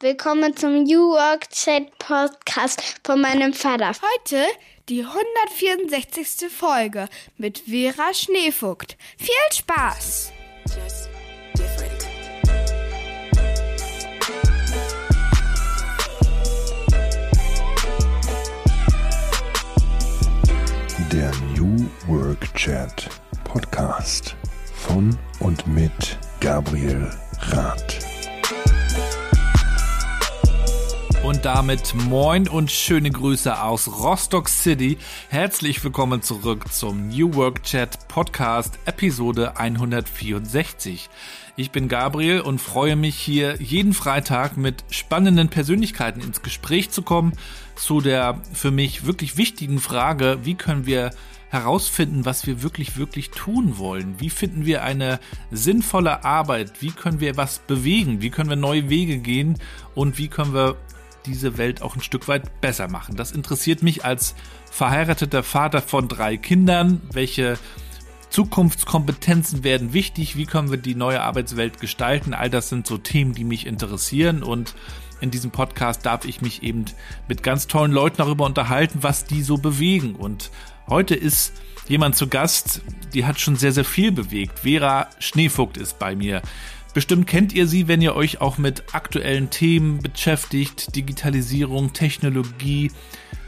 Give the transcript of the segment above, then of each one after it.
Willkommen zum New Work Chat Podcast von meinem Vater. Heute die 164. Folge mit Vera Schneefugt. Viel Spaß! Der New Work Chat Podcast von und mit Gabriel Rath. Und damit moin und schöne Grüße aus Rostock City. Herzlich willkommen zurück zum New Work Chat Podcast Episode 164. Ich bin Gabriel und freue mich hier jeden Freitag mit spannenden Persönlichkeiten ins Gespräch zu kommen zu der für mich wirklich wichtigen Frage, wie können wir herausfinden, was wir wirklich, wirklich tun wollen? Wie finden wir eine sinnvolle Arbeit? Wie können wir was bewegen? Wie können wir neue Wege gehen? Und wie können wir diese Welt auch ein Stück weit besser machen. Das interessiert mich als verheirateter Vater von drei Kindern. Welche Zukunftskompetenzen werden wichtig? Wie können wir die neue Arbeitswelt gestalten? All das sind so Themen, die mich interessieren und in diesem Podcast darf ich mich eben mit ganz tollen Leuten darüber unterhalten, was die so bewegen. Und heute ist jemand zu Gast, die hat schon sehr, sehr viel bewegt. Vera Schneevogt ist bei mir. Bestimmt kennt ihr sie, wenn ihr euch auch mit aktuellen Themen beschäftigt, Digitalisierung, Technologie,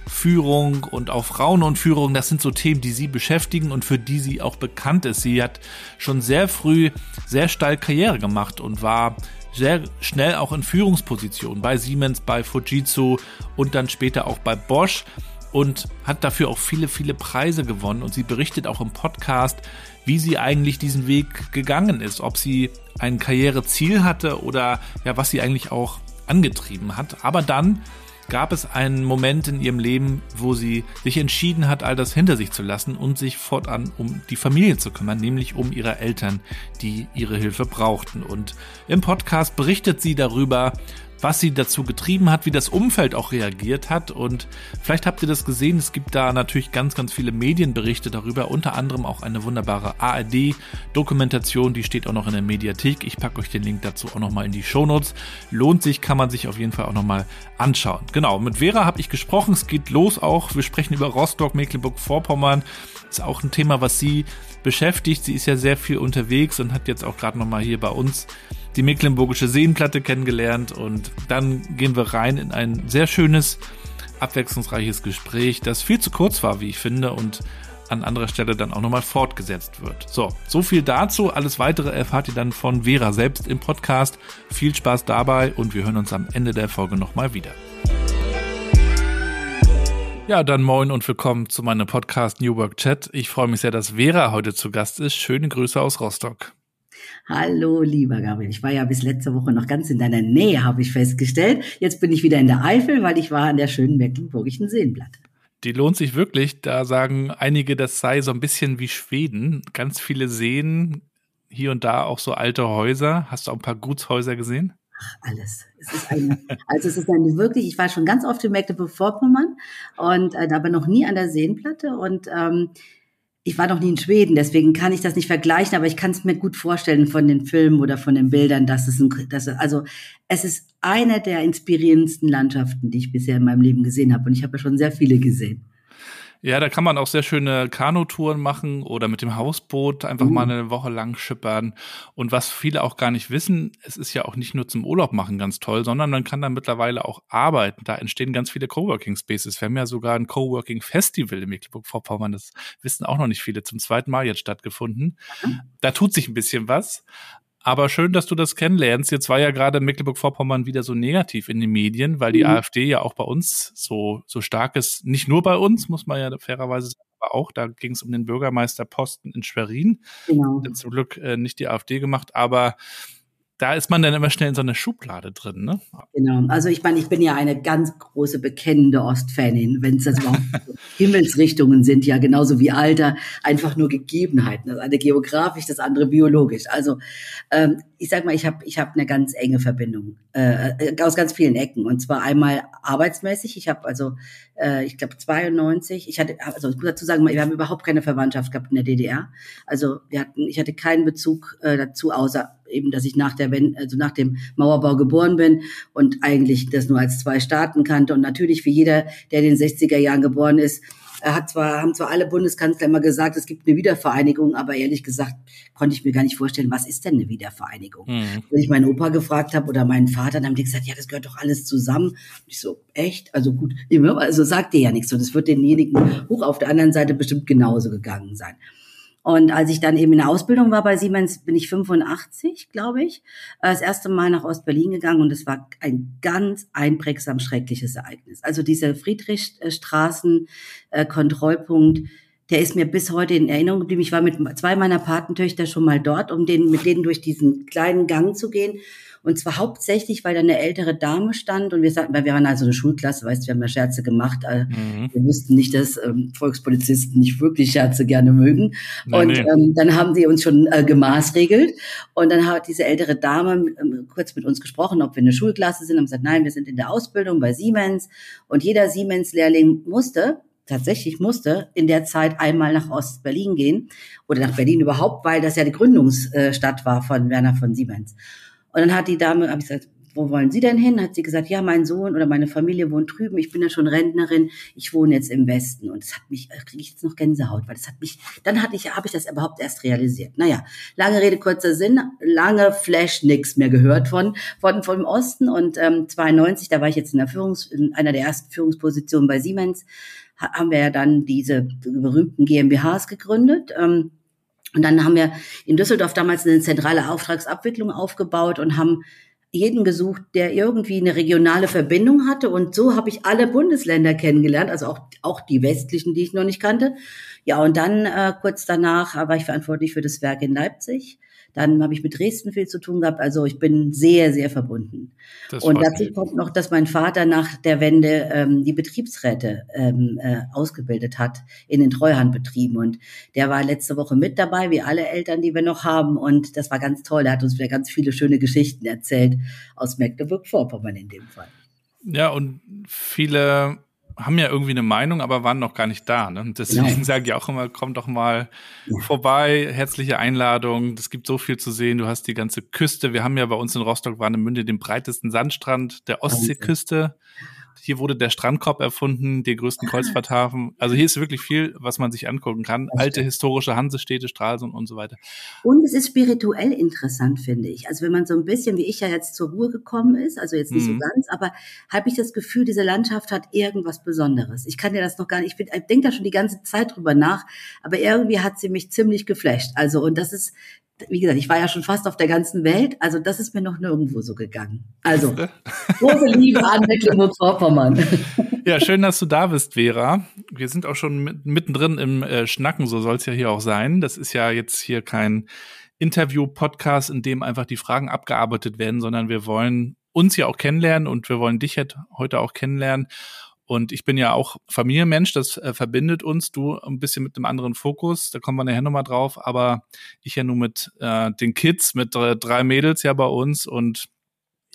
Führung und auch Frauen und Führung. Das sind so Themen, die sie beschäftigen und für die sie auch bekannt ist. Sie hat schon sehr früh sehr steil Karriere gemacht und war sehr schnell auch in Führungspositionen bei Siemens, bei Fujitsu und dann später auch bei Bosch und hat dafür auch viele, viele Preise gewonnen. Und sie berichtet auch im Podcast, wie sie eigentlich diesen Weg gegangen ist, ob sie ein Karriereziel hatte oder ja, was sie eigentlich auch angetrieben hat. Aber dann gab es einen Moment in ihrem Leben, wo sie sich entschieden hat, all das hinter sich zu lassen und sich fortan um die Familie zu kümmern, nämlich um ihre Eltern, die ihre Hilfe brauchten. Und im Podcast berichtet sie darüber, was sie dazu getrieben hat, wie das Umfeld auch reagiert hat. Und vielleicht habt ihr das gesehen, es gibt da natürlich ganz, ganz viele Medienberichte darüber, unter anderem auch eine wunderbare ARD-Dokumentation, die steht auch noch in der Mediathek. Ich packe euch den Link dazu auch nochmal in die Shownotes. Lohnt sich, kann man sich auf jeden Fall auch nochmal anschauen. Genau, mit Vera habe ich gesprochen, es geht los auch. Wir sprechen über Rostock, Mecklenburg-Vorpommern. Ist auch ein Thema, was sie beschäftigt. Sie ist ja sehr viel unterwegs und hat jetzt auch gerade nochmal hier bei uns die Mecklenburgische Seenplatte kennengelernt und dann gehen wir rein in ein sehr schönes, abwechslungsreiches Gespräch, das viel zu kurz war, wie ich finde, und an anderer Stelle dann auch nochmal fortgesetzt wird. So, so viel dazu. Alles weitere erfahrt ihr dann von Vera selbst im Podcast. Viel Spaß dabei und wir hören uns am Ende der Folge nochmal wieder. Ja, dann moin und willkommen zu meinem Podcast New Work Chat. Ich freue mich sehr, dass Vera heute zu Gast ist. Schöne Grüße aus Rostock. Hallo, lieber Gabriel. Ich war ja bis letzte Woche noch ganz in deiner Nähe, habe ich festgestellt. Jetzt bin ich wieder in der Eifel, weil ich war an der schönen Mecklenburgischen Seenplatte. Die lohnt sich wirklich. Da sagen einige, das sei so ein bisschen wie Schweden. Ganz viele Seen, hier und da auch so alte Häuser. Hast du auch ein paar Gutshäuser gesehen? Ach, alles. Es ist eine, also es ist eine wirklich, ich war schon ganz oft in Mecklenburg-Vorpommern und äh, aber noch nie an der Seenplatte und ähm, ich war noch nie in Schweden, deswegen kann ich das nicht vergleichen, aber ich kann es mir gut vorstellen von den Filmen oder von den Bildern, dass es ein, dass es, also es ist eine der inspirierendsten Landschaften, die ich bisher in meinem Leben gesehen habe und ich habe ja schon sehr viele gesehen. Ja, da kann man auch sehr schöne Kanutouren machen oder mit dem Hausboot einfach mhm. mal eine Woche lang schippern. Und was viele auch gar nicht wissen, es ist ja auch nicht nur zum Urlaub machen ganz toll, sondern man kann da mittlerweile auch arbeiten. Da entstehen ganz viele Coworking Spaces. Wir haben ja sogar ein Coworking Festival in Mecklenburg-Vorpommern. Das wissen auch noch nicht viele. Zum zweiten Mal jetzt stattgefunden. Mhm. Da tut sich ein bisschen was. Aber schön, dass du das kennenlernst. Jetzt war ja gerade Mecklenburg-Vorpommern wieder so negativ in den Medien, weil die mhm. AfD ja auch bei uns so, so stark ist. Nicht nur bei uns, muss man ja fairerweise sagen, aber auch. Da ging es um den Bürgermeisterposten in Schwerin. Genau. Zum Glück äh, nicht die AfD gemacht, aber da ist man dann immer schnell in so einer Schublade drin, ne? Genau. Also ich meine, ich bin ja eine ganz große bekennende Ostfanin, wenn es das überhaupt Himmelsrichtungen sind, ja genauso wie Alter, einfach nur Gegebenheiten. Das eine geografisch, das andere biologisch. Also ähm, ich sag mal, ich habe ich hab eine ganz enge Verbindung äh, aus ganz vielen Ecken. Und zwar einmal arbeitsmäßig. Ich habe also, äh, ich glaube 92. Ich hatte, also ich muss dazu sagen, wir haben überhaupt keine Verwandtschaft gehabt in der DDR. Also wir hatten, ich hatte keinen Bezug äh, dazu, außer eben, dass ich nach der, also nach dem Mauerbau geboren bin und eigentlich das nur als zwei Staaten kannte. Und natürlich wie jeder, der in den 60er Jahren geboren ist, hat zwar, haben zwar alle Bundeskanzler immer gesagt, es gibt eine Wiedervereinigung, aber ehrlich gesagt konnte ich mir gar nicht vorstellen, was ist denn eine Wiedervereinigung? Mhm. Wenn ich meinen Opa gefragt habe oder meinen Vater, dann haben die gesagt, ja, das gehört doch alles zusammen. Und ich so, echt? Also gut, also sagt ihr ja nichts. Und es wird denjenigen hoch auf der anderen Seite bestimmt genauso gegangen sein. Und als ich dann eben in der Ausbildung war bei Siemens, bin ich 85, glaube ich, äh, das erste Mal nach Ostberlin gegangen und es war ein ganz einprägsam schreckliches Ereignis. Also dieser Friedrichstraßen-Kontrollpunkt, der ist mir bis heute in Erinnerung geblieben. Ich war mit zwei meiner Patentöchter schon mal dort, um den, mit denen durch diesen kleinen Gang zu gehen. Und zwar hauptsächlich, weil da eine ältere Dame stand und wir sagten, weil wir waren also eine Schulklasse, weißt du, wir haben ja Scherze gemacht. Äh, mhm. Wir wussten nicht, dass ähm, Volkspolizisten nicht wirklich Scherze gerne mögen. Nee, und nee. Ähm, dann haben sie uns schon äh, gemaßregelt. Und dann hat diese ältere Dame ähm, kurz mit uns gesprochen, ob wir eine Schulklasse sind. Und gesagt, nein, wir sind in der Ausbildung bei Siemens. Und jeder Siemens-Lehrling musste tatsächlich musste in der Zeit einmal nach Ost-Berlin gehen oder nach Berlin überhaupt, weil das ja die Gründungsstadt war von Werner von Siemens. Und dann hat die Dame, habe ich gesagt, wo wollen Sie denn hin? Hat sie gesagt, ja, mein Sohn oder meine Familie wohnt drüben. Ich bin ja schon Rentnerin. Ich wohne jetzt im Westen. Und das hat mich, äh, kriege ich jetzt noch Gänsehaut, weil das hat mich, dann hatte ich, habe ich das überhaupt erst realisiert. Naja, lange Rede, kurzer Sinn, lange Flash, nix mehr gehört von, von, vom Osten. Und ähm, 92, da war ich jetzt in der Führungs, in einer der ersten Führungspositionen bei Siemens, haben wir ja dann diese berühmten GmbHs gegründet. Ähm, und dann haben wir in Düsseldorf damals eine zentrale Auftragsabwicklung aufgebaut und haben jeden gesucht, der irgendwie eine regionale Verbindung hatte. Und so habe ich alle Bundesländer kennengelernt, also auch, auch die westlichen, die ich noch nicht kannte. Ja, und dann äh, kurz danach war ich verantwortlich für das Werk in Leipzig. Dann habe ich mit Dresden viel zu tun gehabt. Also ich bin sehr, sehr verbunden. Das und dazu mich. kommt noch, dass mein Vater nach der Wende ähm, die Betriebsräte ähm, äh, ausgebildet hat in den Treuhandbetrieben. Und der war letzte Woche mit dabei, wie alle Eltern, die wir noch haben. Und das war ganz toll. Er hat uns wieder ganz viele schöne Geschichten erzählt aus Mecklenburg-Vorpommern in dem Fall. Ja, und viele haben ja irgendwie eine Meinung, aber waren noch gar nicht da. Ne? Deswegen genau. sage ich auch immer, komm doch mal ja. vorbei, herzliche Einladung. Es gibt so viel zu sehen. Du hast die ganze Küste. Wir haben ja bei uns in Rostock-Warnemünde den breitesten Sandstrand der Ostseeküste. Hier wurde der Strandkorb erfunden, die größten ah. Kreuzfahrthafen. Also hier ist wirklich viel, was man sich angucken kann. Alte historische Hansestädte, Stralsund und so weiter. Und es ist spirituell interessant, finde ich. Also wenn man so ein bisschen, wie ich ja jetzt zur Ruhe gekommen ist, also jetzt nicht mhm. so ganz, aber habe ich das Gefühl, diese Landschaft hat irgendwas Besonderes. Ich kann dir das noch gar nicht, ich, ich denke da schon die ganze Zeit drüber nach, aber irgendwie hat sie mich ziemlich geflasht. Also und das ist wie gesagt, ich war ja schon fast auf der ganzen Welt, also das ist mir noch nirgendwo so gegangen. Also, große Liebe an Mecklenburg-Vorpommern. Ja, schön, dass du da bist, Vera. Wir sind auch schon mittendrin im äh, Schnacken, so soll es ja hier auch sein. Das ist ja jetzt hier kein Interview-Podcast, in dem einfach die Fragen abgearbeitet werden, sondern wir wollen uns ja auch kennenlernen und wir wollen dich heute auch kennenlernen. Und ich bin ja auch Familienmensch, das äh, verbindet uns, du ein bisschen mit einem anderen Fokus, da kommen wir nachher nochmal drauf, aber ich ja nur mit äh, den Kids, mit äh, drei Mädels ja bei uns und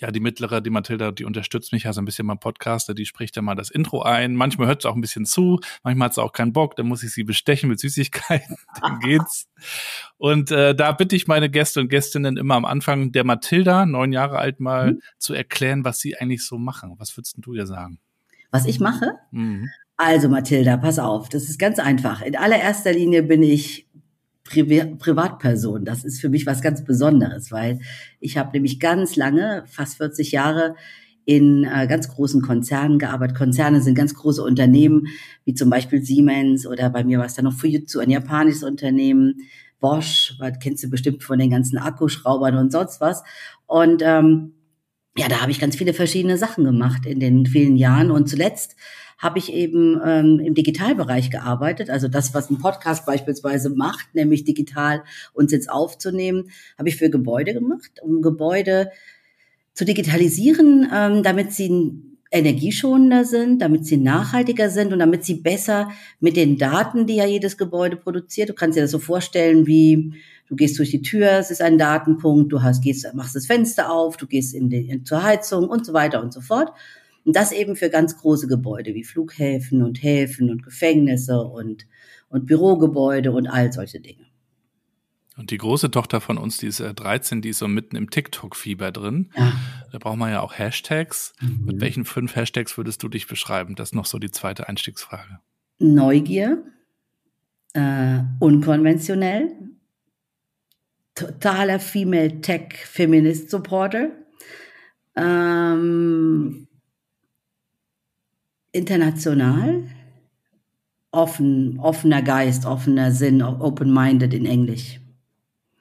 ja, die mittlere, die Mathilda, die unterstützt mich ja so ein bisschen beim Podcaster, die spricht ja mal das Intro ein. Manchmal hört sie auch ein bisschen zu, manchmal hat sie auch keinen Bock, dann muss ich sie bestechen mit Süßigkeiten, dann geht's. Und äh, da bitte ich meine Gäste und Gästinnen immer am Anfang der Mathilda, neun Jahre alt, mal mhm. zu erklären, was sie eigentlich so machen. Was würdest du ihr sagen? Was ich mache? Mhm. Also Mathilda, pass auf, das ist ganz einfach. In allererster Linie bin ich Pri Privatperson. Das ist für mich was ganz Besonderes, weil ich habe nämlich ganz lange, fast 40 Jahre, in äh, ganz großen Konzernen gearbeitet. Konzerne sind ganz große Unternehmen, wie zum Beispiel Siemens oder bei mir war es dann noch Fujitsu, ein japanisches Unternehmen, Bosch, was kennst du bestimmt von den ganzen Akkuschraubern und sonst was. Und ähm, ja, da habe ich ganz viele verschiedene Sachen gemacht in den vielen Jahren. Und zuletzt habe ich eben ähm, im Digitalbereich gearbeitet. Also das, was ein Podcast beispielsweise macht, nämlich digital uns jetzt aufzunehmen, habe ich für Gebäude gemacht, um Gebäude zu digitalisieren, ähm, damit sie energieschonender sind, damit sie nachhaltiger sind und damit sie besser mit den Daten, die ja jedes Gebäude produziert, du kannst dir das so vorstellen wie Du gehst durch die Tür, es ist ein Datenpunkt, du hast, gehst, machst das Fenster auf, du gehst in die, in, zur Heizung und so weiter und so fort. Und das eben für ganz große Gebäude wie Flughäfen und Häfen und Gefängnisse und, und Bürogebäude und all solche Dinge. Und die große Tochter von uns, die ist äh, 13, die ist so mitten im TikTok-Fieber drin. Ja. Da braucht man ja auch Hashtags. Mhm. Mit welchen fünf Hashtags würdest du dich beschreiben? Das ist noch so die zweite Einstiegsfrage. Neugier, äh, unkonventionell, totaler Female Tech Feminist Supporter, ähm, international, offen, offener Geist, offener Sinn, open-minded in Englisch.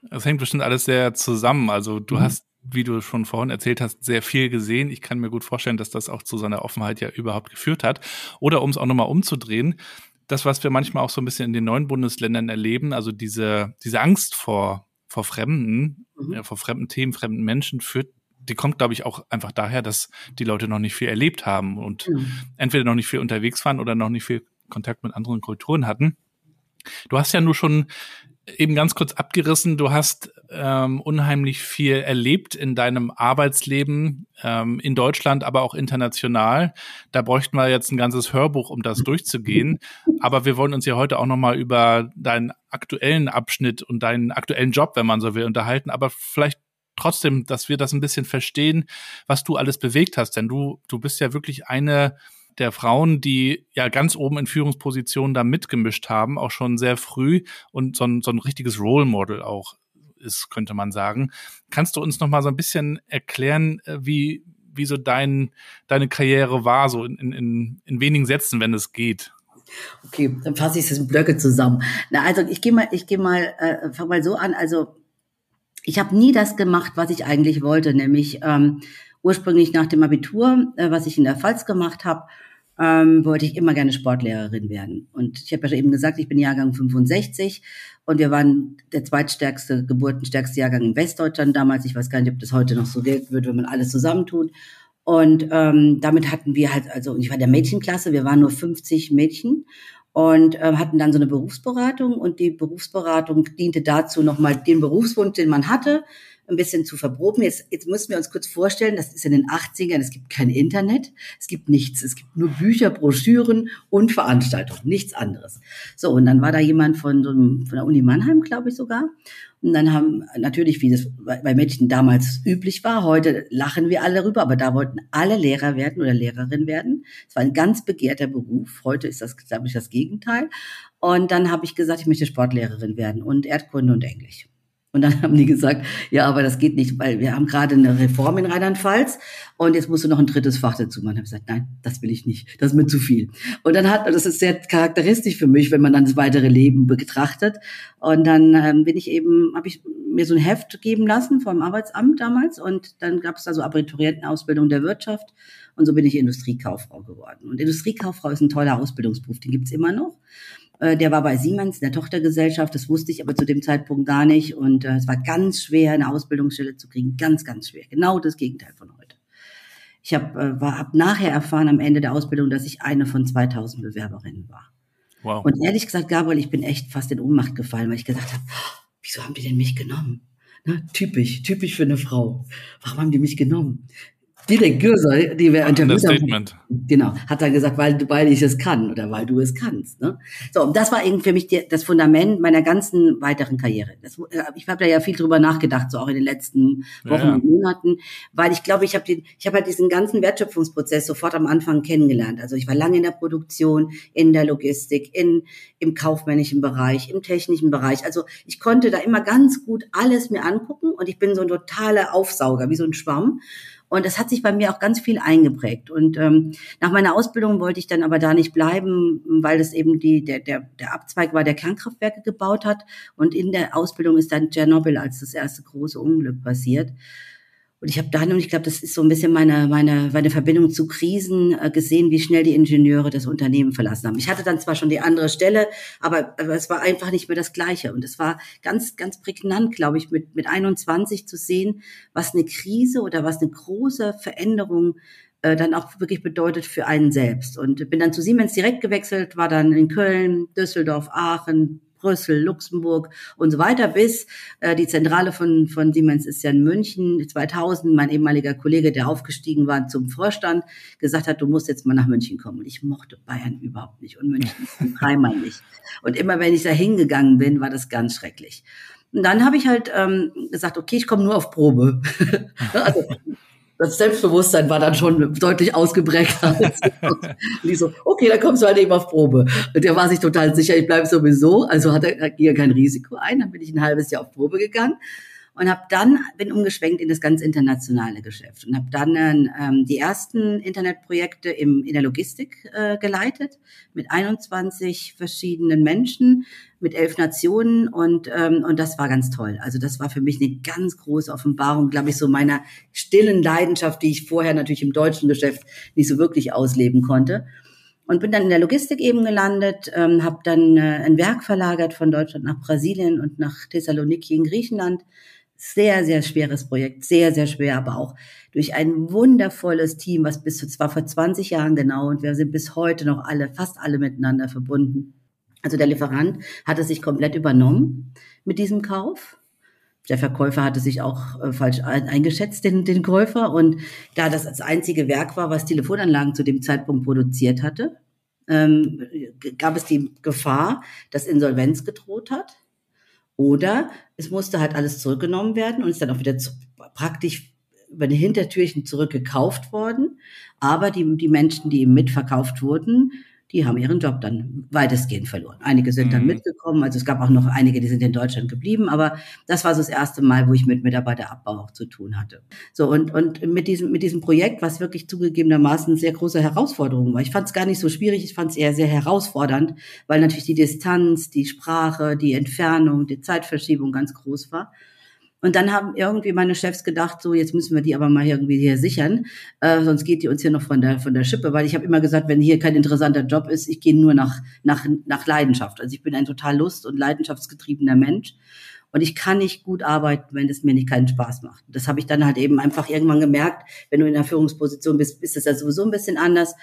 Das hängt bestimmt alles sehr zusammen. Also du mhm. hast, wie du schon vorhin erzählt hast, sehr viel gesehen. Ich kann mir gut vorstellen, dass das auch zu seiner Offenheit ja überhaupt geführt hat. Oder um es auch nochmal umzudrehen, das, was wir manchmal auch so ein bisschen in den neuen Bundesländern erleben, also diese, diese Angst vor, vor Fremden, mhm. ja, vor fremden Themen, fremden Menschen führt die kommt, glaube ich, auch einfach daher, dass die Leute noch nicht viel erlebt haben und mhm. entweder noch nicht viel unterwegs waren oder noch nicht viel Kontakt mit anderen Kulturen hatten. Du hast ja nur schon eben ganz kurz abgerissen, du hast ähm, unheimlich viel erlebt in deinem Arbeitsleben ähm, in Deutschland, aber auch international. Da bräuchten wir jetzt ein ganzes Hörbuch, um das durchzugehen. Aber wir wollen uns ja heute auch nochmal über deinen aktuellen Abschnitt und deinen aktuellen Job, wenn man so will, unterhalten. Aber vielleicht trotzdem, dass wir das ein bisschen verstehen, was du alles bewegt hast. Denn du, du bist ja wirklich eine der Frauen, die ja ganz oben in Führungspositionen da mitgemischt haben, auch schon sehr früh und so ein, so ein richtiges Role Model auch ist, könnte man sagen. Kannst du uns noch mal so ein bisschen erklären, äh, wie, wie so dein, deine Karriere war, so in, in, in wenigen Sätzen, wenn es geht? Okay, dann fasse ich es in Blöcke zusammen. Na, also ich gehe mal, ich gehe mal, äh, fang mal so an. Also ich habe nie das gemacht, was ich eigentlich wollte, nämlich ähm, ursprünglich nach dem Abitur, äh, was ich in der Pfalz gemacht habe, ähm, wollte ich immer gerne Sportlehrerin werden. Und ich habe ja eben gesagt, ich bin Jahrgang 65 und wir waren der zweitstärkste, geburtenstärkste Jahrgang in Westdeutschland damals. Ich weiß gar nicht, ob das heute noch so gilt wird, wenn man alles zusammentut. Und ähm, damit hatten wir halt, also ich war der Mädchenklasse, wir waren nur 50 Mädchen und äh, hatten dann so eine Berufsberatung und die Berufsberatung diente dazu, nochmal den Berufswunsch, den man hatte, ein bisschen zu verproben. Jetzt, jetzt müssen wir uns kurz vorstellen, das ist in den 80ern, es gibt kein Internet, es gibt nichts, es gibt nur Bücher, Broschüren und Veranstaltungen, nichts anderes. So, und dann war da jemand von, so einem, von der Uni Mannheim, glaube ich sogar. Und dann haben natürlich, wie das bei Mädchen damals üblich war, heute lachen wir alle darüber, aber da wollten alle Lehrer werden oder Lehrerin werden. Es war ein ganz begehrter Beruf. Heute ist das, glaube ich, das Gegenteil. Und dann habe ich gesagt, ich möchte Sportlehrerin werden und Erdkunde und Englisch. Und dann haben die gesagt, ja, aber das geht nicht, weil wir haben gerade eine Reform in Rheinland-Pfalz und jetzt musst du noch ein drittes Fach dazu machen. Ich habe gesagt, nein, das will ich nicht, das ist mir zu viel. Und dann hat, das ist sehr charakteristisch für mich, wenn man dann das weitere Leben betrachtet. Und dann ähm, bin ich eben, habe ich mir so ein Heft geben lassen vom Arbeitsamt damals und dann gab es da so Abiturientenausbildung der Wirtschaft und so bin ich Industriekauffrau geworden. Und Industriekauffrau ist ein toller Ausbildungsberuf, den gibt's immer noch. Äh, der war bei Siemens, der Tochtergesellschaft. Das wusste ich aber zu dem Zeitpunkt gar nicht. Und äh, es war ganz schwer, eine Ausbildungsstelle zu kriegen. Ganz, ganz schwer. Genau das Gegenteil von heute. Ich habe äh, hab nachher erfahren am Ende der Ausbildung, dass ich eine von 2000 Bewerberinnen war. Wow. Und ehrlich gesagt, Gabriel, ich bin echt fast in Ohnmacht gefallen, weil ich gesagt habe, wieso haben die denn mich genommen? Na, typisch, typisch für eine Frau. Warum haben die mich genommen? Dilek Gürsel, die wir interviewt haben, genau, hat dann gesagt, weil, weil ich es kann oder weil du es kannst. Ne? So, und das war eben für mich die, das Fundament meiner ganzen weiteren Karriere. Das, äh, ich habe da ja viel drüber nachgedacht, so auch in den letzten Wochen ja. und Monaten, weil ich glaube, ich habe den, ich habe halt diesen ganzen Wertschöpfungsprozess sofort am Anfang kennengelernt. Also ich war lange in der Produktion, in der Logistik, in im kaufmännischen Bereich, im technischen Bereich. Also ich konnte da immer ganz gut alles mir angucken und ich bin so ein totaler Aufsauger, wie so ein Schwamm. Und das hat sich bei mir auch ganz viel eingeprägt. Und ähm, nach meiner Ausbildung wollte ich dann aber da nicht bleiben, weil das eben die, der, der, der Abzweig war, der Kernkraftwerke gebaut hat. Und in der Ausbildung ist dann Tschernobyl als das erste große Unglück passiert. Und ich habe dann, und ich glaube, das ist so ein bisschen meine, meine, meine Verbindung zu Krisen, äh, gesehen, wie schnell die Ingenieure das Unternehmen verlassen haben. Ich hatte dann zwar schon die andere Stelle, aber, aber es war einfach nicht mehr das Gleiche. Und es war ganz, ganz prägnant, glaube ich, mit, mit 21 zu sehen, was eine Krise oder was eine große Veränderung äh, dann auch wirklich bedeutet für einen selbst. Und bin dann zu Siemens direkt gewechselt, war dann in Köln, Düsseldorf, Aachen, Brüssel, Luxemburg und so weiter, bis äh, die Zentrale von, von Siemens ist ja in München. 2000 mein ehemaliger Kollege, der aufgestiegen war zum Vorstand, gesagt hat, du musst jetzt mal nach München kommen. Und ich mochte Bayern überhaupt nicht und München dreimal nicht. Und immer wenn ich da hingegangen bin, war das ganz schrecklich. Und dann habe ich halt ähm, gesagt, okay, ich komme nur auf Probe. also das Selbstbewusstsein war dann schon deutlich ausgeprägt. und ich so, okay, dann kommst du halt eben auf Probe. Und der war sich total sicher, ich bleibe sowieso. Also hat er, ging er kein Risiko ein. Dann bin ich ein halbes Jahr auf Probe gegangen und habe dann bin umgeschwenkt in das ganz internationale Geschäft und habe dann ähm, die ersten Internetprojekte im, in der Logistik äh, geleitet mit 21 verschiedenen Menschen, mit elf Nationen und ähm, und das war ganz toll. Also das war für mich eine ganz große Offenbarung, glaube ich, so meiner stillen Leidenschaft, die ich vorher natürlich im deutschen Geschäft nicht so wirklich ausleben konnte und bin dann in der Logistik eben gelandet, ähm, habe dann äh, ein Werk verlagert von Deutschland nach Brasilien und nach Thessaloniki in Griechenland sehr, sehr schweres Projekt, sehr, sehr schwer, aber auch durch ein wundervolles Team, was bis zu zwar vor 20 Jahren genau und wir sind bis heute noch alle, fast alle miteinander verbunden. Also der Lieferant hatte sich komplett übernommen mit diesem Kauf. Der Verkäufer hatte sich auch äh, falsch eingeschätzt, den, den Käufer. Und da das das einzige Werk war, was Telefonanlagen zu dem Zeitpunkt produziert hatte, ähm, gab es die Gefahr, dass Insolvenz gedroht hat. Oder es musste halt alles zurückgenommen werden und ist dann auch wieder zu, praktisch über die Hintertürchen zurückgekauft worden. Aber die, die Menschen, die eben mitverkauft wurden, die haben ihren Job dann weitestgehend verloren. Einige sind dann mhm. mitgekommen, also es gab auch noch einige, die sind in Deutschland geblieben, aber das war so das erste Mal, wo ich mit Mitarbeiterabbau auch zu tun hatte. So und und mit diesem mit diesem Projekt, was wirklich zugegebenermaßen sehr große Herausforderung war. Ich fand es gar nicht so schwierig, ich fand es eher sehr herausfordernd, weil natürlich die Distanz, die Sprache, die Entfernung, die Zeitverschiebung ganz groß war. Und dann haben irgendwie meine Chefs gedacht, so jetzt müssen wir die aber mal irgendwie hier sichern, äh, sonst geht die uns hier noch von der von der Schippe, weil ich habe immer gesagt, wenn hier kein interessanter Job ist, ich gehe nur nach nach nach Leidenschaft. Also ich bin ein total lust- und leidenschaftsgetriebener Mensch. Und ich kann nicht gut arbeiten, wenn es mir nicht keinen Spaß macht. Das habe ich dann halt eben einfach irgendwann gemerkt. Wenn du in der Führungsposition bist, ist es ja sowieso ein bisschen anders.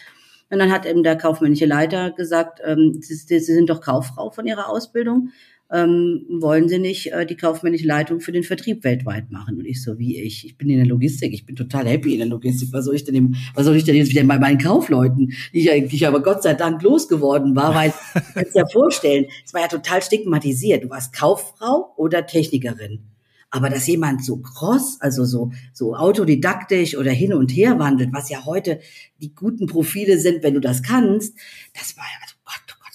Und dann hat eben der kaufmännische Leiter gesagt, ähm, Sie, Sie sind doch Kauffrau von Ihrer Ausbildung ähm, wollen Sie nicht äh, die kaufmännische Leitung für den Vertrieb weltweit machen? Und ich so, wie ich? Ich bin in der Logistik, ich bin total happy in der Logistik. Was soll ich denn, im, was soll ich denn jetzt wieder bei meinen Kaufleuten, die ich eigentlich aber Gott sei Dank losgeworden war, weil, kannst ja vorstellen, es war ja total stigmatisiert. Du warst Kauffrau oder Technikerin. Aber dass jemand so cross, also so, so autodidaktisch oder hin und her wandelt, was ja heute die guten Profile sind, wenn du das kannst, das war ja, also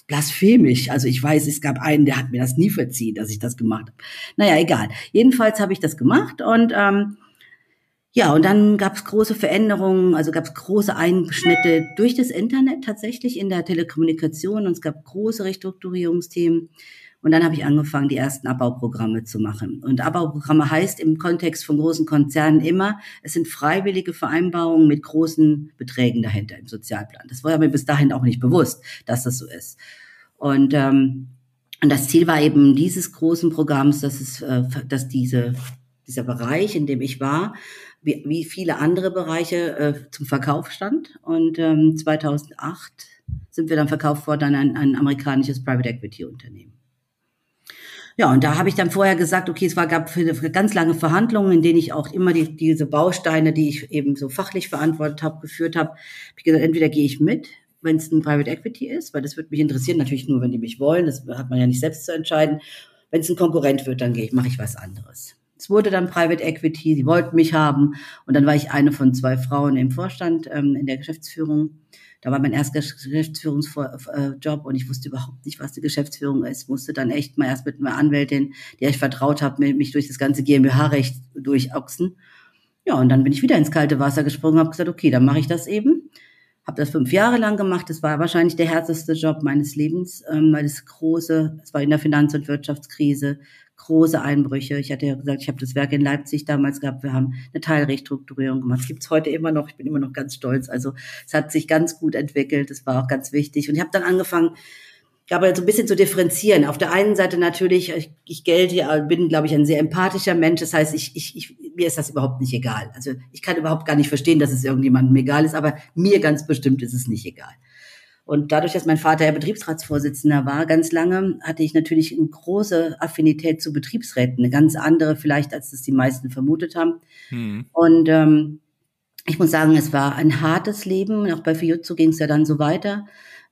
blasphemisch. Also ich weiß, es gab einen, der hat mir das nie verziehen, dass ich das gemacht habe. Naja, egal. Jedenfalls habe ich das gemacht und ähm, ja, und dann gab es große Veränderungen, also gab es große Einschnitte durch das Internet tatsächlich in der Telekommunikation und es gab große Restrukturierungsthemen. Und dann habe ich angefangen, die ersten Abbauprogramme zu machen. Und Abbauprogramme heißt im Kontext von großen Konzernen immer, es sind freiwillige Vereinbarungen mit großen Beträgen dahinter im Sozialplan. Das war mir bis dahin auch nicht bewusst, dass das so ist. Und, ähm, und das Ziel war eben dieses großen Programms, dass es, äh, dass diese, dieser Bereich, in dem ich war, wie, wie viele andere Bereiche äh, zum Verkauf stand. Und ähm, 2008 sind wir dann verkauft worden an ein, ein amerikanisches Private Equity Unternehmen. Ja, und da habe ich dann vorher gesagt, okay, es war, gab für, für ganz lange Verhandlungen, in denen ich auch immer die, diese Bausteine, die ich eben so fachlich verantwortet habe, geführt habe. Hab ich gesagt, entweder gehe ich mit, wenn es ein Private Equity ist, weil das würde mich interessieren, natürlich nur, wenn die mich wollen, das hat man ja nicht selbst zu entscheiden. Wenn es ein Konkurrent wird, dann gehe ich, mache ich was anderes. Es wurde dann Private Equity, sie wollten mich haben und dann war ich eine von zwei Frauen im Vorstand, ähm, in der Geschäftsführung. Da war mein erster Geschäftsführungsjob und ich wusste überhaupt nicht, was die Geschäftsführung ist. Musste dann echt mal erst mit einer Anwältin, der ich vertraut habe, mich durch das ganze GmbH-Recht durchochsen. Ja, und dann bin ich wieder ins kalte Wasser gesprungen, habe gesagt, okay, dann mache ich das eben. Habe das fünf Jahre lang gemacht. Das war wahrscheinlich der härteste Job meines Lebens, ähm, weil das große, es war in der Finanz- und Wirtschaftskrise, große Einbrüche. Ich hatte ja gesagt, ich habe das Werk in Leipzig damals gehabt. Wir haben eine Teilrestrukturierung gemacht. Das gibt's heute immer noch. Ich bin immer noch ganz stolz. Also es hat sich ganz gut entwickelt. Das war auch ganz wichtig. Und ich habe dann angefangen, aber so ein bisschen zu differenzieren. Auf der einen Seite natürlich, ich, ich gelte, bin, glaube ich, ein sehr empathischer Mensch. Das heißt, ich, ich, ich, mir ist das überhaupt nicht egal. Also ich kann überhaupt gar nicht verstehen, dass es irgendjemandem egal ist, aber mir ganz bestimmt ist es nicht egal. Und dadurch, dass mein Vater ja Betriebsratsvorsitzender war, ganz lange, hatte ich natürlich eine große Affinität zu Betriebsräten, eine ganz andere vielleicht, als das die meisten vermutet haben. Mhm. Und ähm, ich muss sagen, es war ein hartes Leben. Auch bei Fiuzzo ging es ja dann so weiter.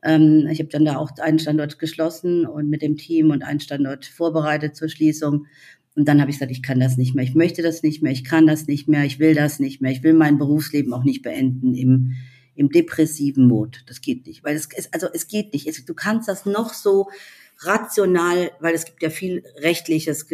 Ähm, ich habe dann da auch einen Standort geschlossen und mit dem Team und einen Standort vorbereitet zur Schließung. Und dann habe ich gesagt, ich kann das nicht mehr, ich möchte das nicht mehr, ich kann das nicht mehr, ich will das nicht mehr, ich will mein Berufsleben auch nicht beenden im, im depressiven Mod. Das geht nicht, weil es, es also es geht nicht. Es, du kannst das noch so rational, weil es gibt ja viel rechtliches,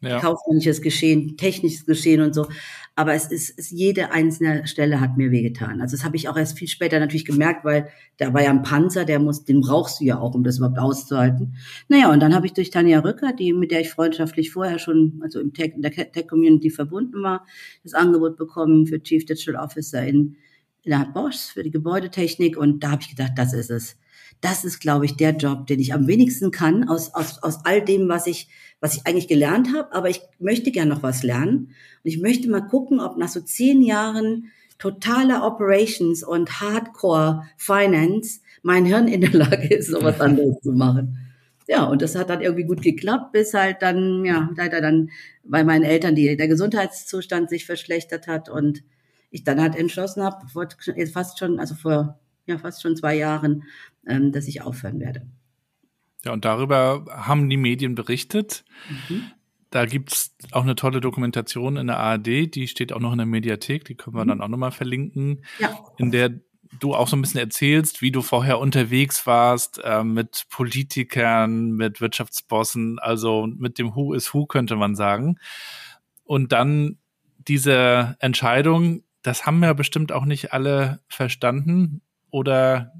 ja. kaufmännisches Geschehen, technisches Geschehen und so. Aber es ist, es, jede einzelne Stelle hat mir wehgetan. Also das habe ich auch erst viel später natürlich gemerkt, weil da war ja ein Panzer, der muss, den brauchst du ja auch, um das überhaupt auszuhalten. Naja, und dann habe ich durch Tanja Rücker, die, mit der ich freundschaftlich vorher schon, also im Tech, in der Tech-Community verbunden war, das Angebot bekommen für Chief Digital Officer in, in der Bosch für die Gebäudetechnik. Und da habe ich gedacht, das ist es das ist, glaube ich, der Job, den ich am wenigsten kann aus, aus, aus all dem, was ich, was ich eigentlich gelernt habe. Aber ich möchte gern noch was lernen. Und ich möchte mal gucken, ob nach so zehn Jahren totaler Operations und Hardcore Finance mein Hirn in der Lage ist, sowas anderes zu machen. Ja, und das hat dann irgendwie gut geklappt, bis halt dann, ja, leider dann bei meinen Eltern die, der Gesundheitszustand sich verschlechtert hat und ich dann halt entschlossen habe, fast schon, also vor ja fast schon zwei Jahren, ähm, dass ich aufhören werde. Ja, und darüber haben die Medien berichtet. Mhm. Da gibt's auch eine tolle Dokumentation in der ARD, die steht auch noch in der Mediathek, die können wir mhm. dann auch nochmal verlinken, ja. in der du auch so ein bisschen erzählst, wie du vorher unterwegs warst äh, mit Politikern, mit Wirtschaftsbossen, also mit dem Who is Who könnte man sagen. Und dann diese Entscheidung, das haben ja bestimmt auch nicht alle verstanden oder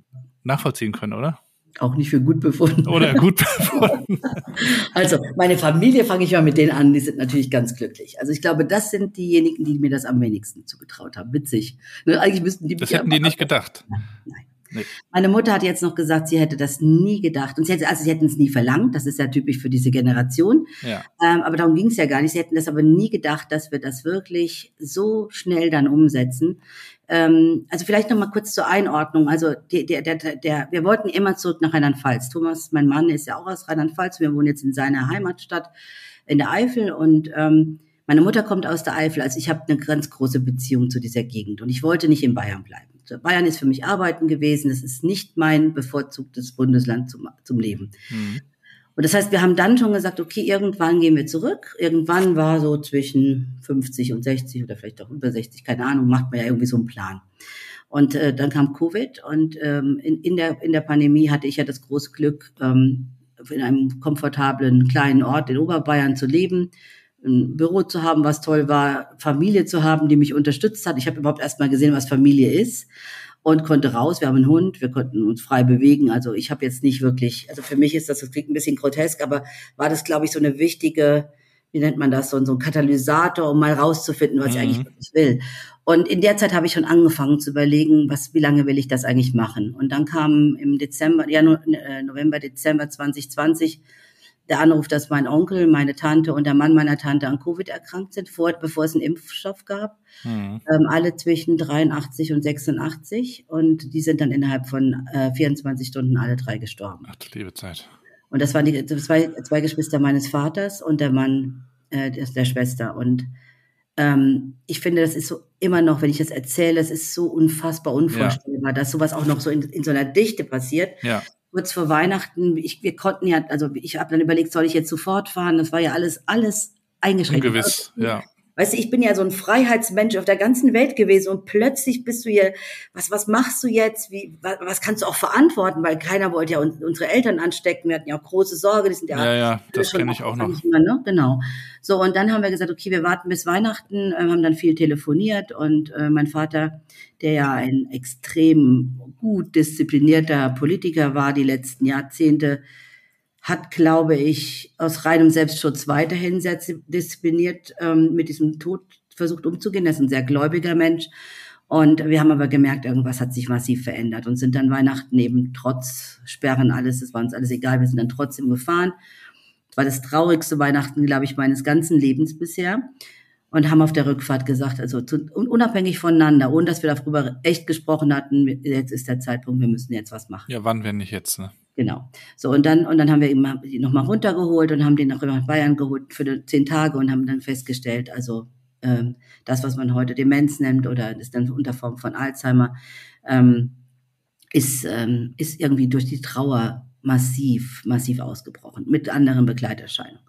nachvollziehen können, oder? Auch nicht für gut befunden. Oder gut befunden. also, meine Familie fange ich mal mit denen an, die sind natürlich ganz glücklich. Also ich glaube, das sind diejenigen, die mir das am wenigsten zugetraut haben. Witzig. Ne, eigentlich müssten die Das hätten die nicht gedacht. Nein. Nee. Meine Mutter hat jetzt noch gesagt, sie hätte das nie gedacht. Und sie hätte, also sie hätten es nie verlangt, das ist ja typisch für diese Generation. Ja. Ähm, aber darum ging es ja gar nicht. Sie hätten das aber nie gedacht, dass wir das wirklich so schnell dann umsetzen. Ähm, also vielleicht noch mal kurz zur Einordnung. Also der, der, der, wir wollten immer zurück nach Rheinland-Pfalz. Thomas, mein Mann, ist ja auch aus Rheinland-Pfalz. Wir wohnen jetzt in seiner Heimatstadt in der Eifel und ähm, meine Mutter kommt aus der Eifel. Also ich habe eine ganz große Beziehung zu dieser Gegend und ich wollte nicht in Bayern bleiben. Bayern ist für mich Arbeiten gewesen. Es ist nicht mein bevorzugtes Bundesland zum, zum Leben. Mhm. Und das heißt, wir haben dann schon gesagt, okay, irgendwann gehen wir zurück. Irgendwann war so zwischen 50 und 60 oder vielleicht auch über 60, keine Ahnung, macht man ja irgendwie so einen Plan. Und äh, dann kam Covid und ähm, in, in, der, in der Pandemie hatte ich ja das große Glück, ähm, in einem komfortablen kleinen Ort in Oberbayern zu leben, ein Büro zu haben, was toll war, Familie zu haben, die mich unterstützt hat. Ich habe überhaupt erst mal gesehen, was Familie ist und konnte raus. Wir haben einen Hund, wir konnten uns frei bewegen. Also ich habe jetzt nicht wirklich, also für mich ist das, das klingt ein bisschen grotesk, aber war das, glaube ich, so eine wichtige, wie nennt man das, so, so ein Katalysator, um mal rauszufinden, was mhm. ich eigentlich wirklich will. Und in der Zeit habe ich schon angefangen zu überlegen, was, wie lange will ich das eigentlich machen? Und dann kam im Dezember, ja, äh, November, Dezember 2020 der Anruf, dass mein Onkel, meine Tante und der Mann meiner Tante an Covid erkrankt sind, vor, bevor es einen Impfstoff gab. Mhm. Ähm, alle zwischen 83 und 86. Und die sind dann innerhalb von äh, 24 Stunden alle drei gestorben. Ach, liebe Zeit. Und das waren die zwei, zwei Geschwister meines Vaters und der Mann äh, der Schwester. Und ähm, ich finde, das ist so immer noch, wenn ich das erzähle, es ist so unfassbar unvorstellbar, ja. dass sowas auch noch so in, in so einer Dichte passiert. Ja kurz vor Weihnachten, ich, wir konnten ja, also ich habe dann überlegt, soll ich jetzt sofort fahren? Das war ja alles, alles eingeschränkt. Ungewiss, ja. Weißt du, ich bin ja so ein Freiheitsmensch auf der ganzen Welt gewesen und plötzlich bist du hier, was, was machst du jetzt? Wie, was, was kannst du auch verantworten? Weil keiner wollte ja unsere Eltern anstecken. Wir hatten ja auch große Sorge. Die sind ja, ja, ja das kenne ich auch noch. Mehr, ne? Genau. So, und dann haben wir gesagt, okay, wir warten bis Weihnachten, äh, haben dann viel telefoniert und äh, mein Vater, der ja ein extrem gut disziplinierter Politiker war die letzten Jahrzehnte, hat, glaube ich, aus reinem Selbstschutz weiterhin sehr diszipliniert ähm, mit diesem Tod versucht umzugehen. Er ist ein sehr gläubiger Mensch. Und wir haben aber gemerkt, irgendwas hat sich massiv verändert und sind dann Weihnachten eben trotz Sperren alles, es war uns alles egal, wir sind dann trotzdem gefahren. Das war das traurigste Weihnachten, glaube ich, meines ganzen Lebens bisher. Und haben auf der Rückfahrt gesagt, also zu, unabhängig voneinander, ohne dass wir darüber echt gesprochen hatten, jetzt ist der Zeitpunkt, wir müssen jetzt was machen. Ja, wann, wenn nicht jetzt, ne? Genau. So, und dann, und dann haben wir ihn nochmal runtergeholt und haben den nach Bayern geholt für zehn Tage und haben dann festgestellt, also ähm, das, was man heute Demenz nennt oder ist dann unter Form von Alzheimer, ähm, ist, ähm, ist irgendwie durch die Trauer massiv, massiv ausgebrochen, mit anderen Begleiterscheinungen.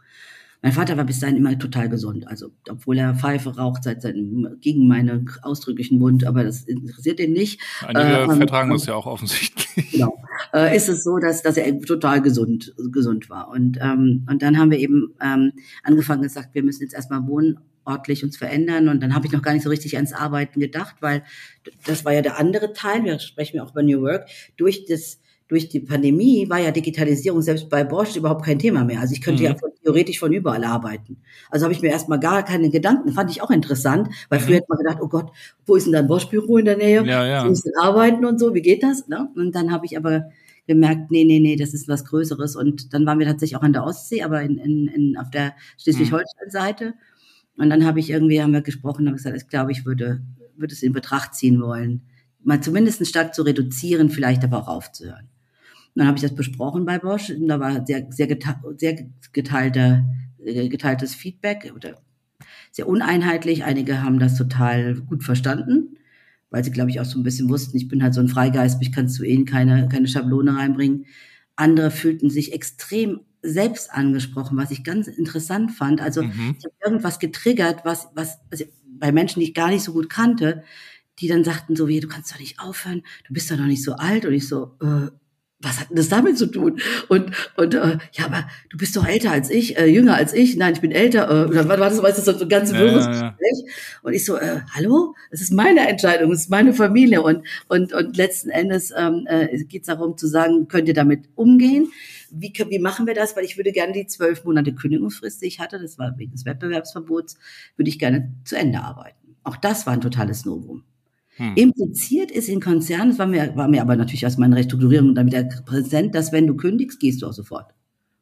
Mein Vater war bis dahin immer total gesund. Also, obwohl er Pfeife raucht seit seinem, gegen meine ausdrücklichen Wund, aber das interessiert ihn nicht. Einige äh, vertragen das ja auch offensichtlich. Genau. Äh, ist es so, dass, dass er total gesund, gesund war. Und, ähm, und dann haben wir eben ähm, angefangen gesagt, wir müssen jetzt erstmal wohnortlich uns verändern. Und dann habe ich noch gar nicht so richtig ans Arbeiten gedacht, weil das war ja der andere Teil. Wir sprechen ja auch über New Work. Durch das durch die Pandemie war ja Digitalisierung selbst bei Bosch überhaupt kein Thema mehr. Also ich könnte mhm. ja von, theoretisch von überall arbeiten. Also habe ich mir erstmal gar keine Gedanken, fand ich auch interessant, weil mhm. früher hätte man gedacht, oh Gott, wo ist denn da ein Bosch-Büro in der Nähe? Ja, ja. Ist denn arbeiten und so, wie geht das? Ne? Und dann habe ich aber gemerkt, nee, nee, nee, das ist was Größeres. Und dann waren wir tatsächlich auch an der Ostsee, aber in, in, in, auf der Schleswig-Holstein-Seite. Und dann habe ich irgendwie, haben wir gesprochen, habe gesagt, ich glaube, ich würde, würde es in Betracht ziehen wollen, mal zumindest stark zu reduzieren, vielleicht aber auch aufzuhören dann habe ich das besprochen bei Bosch. Und da war sehr, sehr, sehr geteilte, äh, geteiltes Feedback oder sehr uneinheitlich. Einige haben das total gut verstanden, weil sie, glaube ich, auch so ein bisschen wussten, ich bin halt so ein Freigeist, mich kannst du eh in keine, keine Schablone reinbringen. Andere fühlten sich extrem selbst angesprochen, was ich ganz interessant fand. Also mhm. ich habe irgendwas getriggert, was, was also bei Menschen, die ich gar nicht so gut kannte, die dann sagten so, wie, du kannst doch nicht aufhören, du bist doch noch nicht so alt. Und ich so, äh, was hat denn das damit zu tun? Und, und äh, ja, aber du bist doch älter als ich, äh, jünger als ich. Nein, ich bin älter. Äh, oder war das, weißt du, so ein ganz wirres ja, ja, ja. Gespräch. Und ich so, äh, hallo? Es ist meine Entscheidung, es ist meine Familie. Und, und, und letzten Endes ähm, äh, geht es darum zu sagen, könnt ihr damit umgehen? Wie, wie machen wir das? Weil ich würde gerne die zwölf Monate Kündigungsfrist, die ich hatte, das war wegen des Wettbewerbsverbots, würde ich gerne zu Ende arbeiten. Auch das war ein totales Novum. Hm. Impliziert ist in Konzernen, das war mir, war mir aber natürlich aus meiner Restrukturierung dann wieder präsent, dass wenn du kündigst, gehst du auch sofort.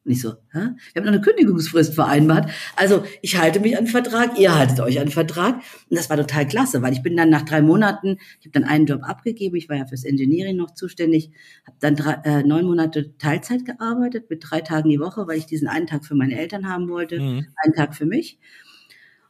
Und ich so, hä? Wir haben noch eine Kündigungsfrist vereinbart. Also ich halte mich an den Vertrag, ihr haltet euch an den Vertrag. Und das war total klasse, weil ich bin dann nach drei Monaten, ich habe dann einen Job abgegeben, ich war ja fürs Engineering noch zuständig, habe dann drei, äh, neun Monate Teilzeit gearbeitet mit drei Tagen die Woche, weil ich diesen einen Tag für meine Eltern haben wollte, mhm. einen Tag für mich.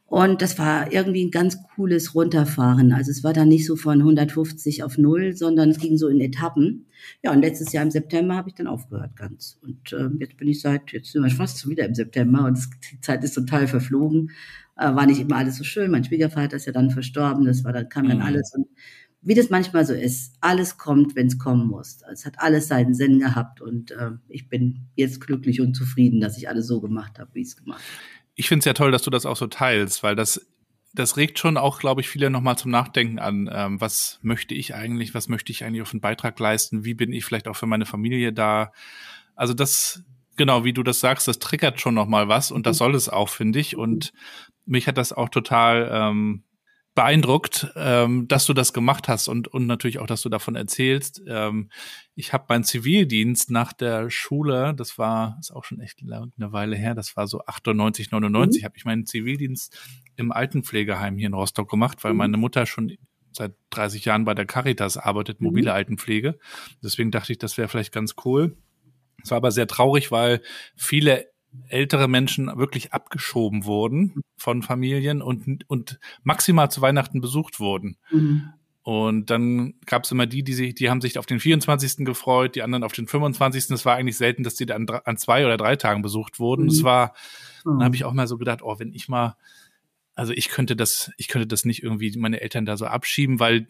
Und das war irgendwie ein ganz cooles Runterfahren. Also es war dann nicht so von 150 auf null, sondern es ging so in Etappen. Ja, und letztes Jahr im September habe ich dann aufgehört ganz. Und äh, jetzt bin ich seit, jetzt sind wir fast wieder im September und die Zeit ist total verflogen. Äh, war nicht immer alles so schön. Mein Schwiegervater ist ja dann verstorben. Das war dann, kam dann mhm. alles. Und wie das manchmal so ist, alles kommt, wenn es kommen muss. Es hat alles seinen Sinn gehabt und äh, ich bin jetzt glücklich und zufrieden, dass ich alles so gemacht habe, wie ich es gemacht habe ich finde es ja toll, dass du das auch so teilst, weil das das regt schon auch, glaube ich, viele nochmal zum Nachdenken an. Ähm, was möchte ich eigentlich? Was möchte ich eigentlich auf einen Beitrag leisten? Wie bin ich vielleicht auch für meine Familie da? Also das, genau, wie du das sagst, das triggert schon nochmal was und das mhm. soll es auch, finde ich. Und mich hat das auch total ähm, beeindruckt, ähm, dass du das gemacht hast und, und natürlich auch, dass du davon erzählst. Ähm, ich habe meinen Zivildienst nach der Schule, das war, ist auch schon echt eine Weile her, das war so 98, 99, mhm. habe ich meinen Zivildienst im Altenpflegeheim hier in Rostock gemacht, weil mhm. meine Mutter schon seit 30 Jahren bei der Caritas arbeitet, mobile mhm. Altenpflege. Deswegen dachte ich, das wäre vielleicht ganz cool. Es war aber sehr traurig, weil viele ältere Menschen wirklich abgeschoben wurden von Familien und, und maximal zu Weihnachten besucht wurden. Mhm. Und dann gab es immer die, die sich, die haben sich auf den 24. gefreut, die anderen auf den 25. Es war eigentlich selten, dass die dann an zwei oder drei Tagen besucht wurden. Mhm. Es war, mhm. dann habe ich auch mal so gedacht, oh, wenn ich mal, also ich könnte das, ich könnte das nicht irgendwie meine Eltern da so abschieben, weil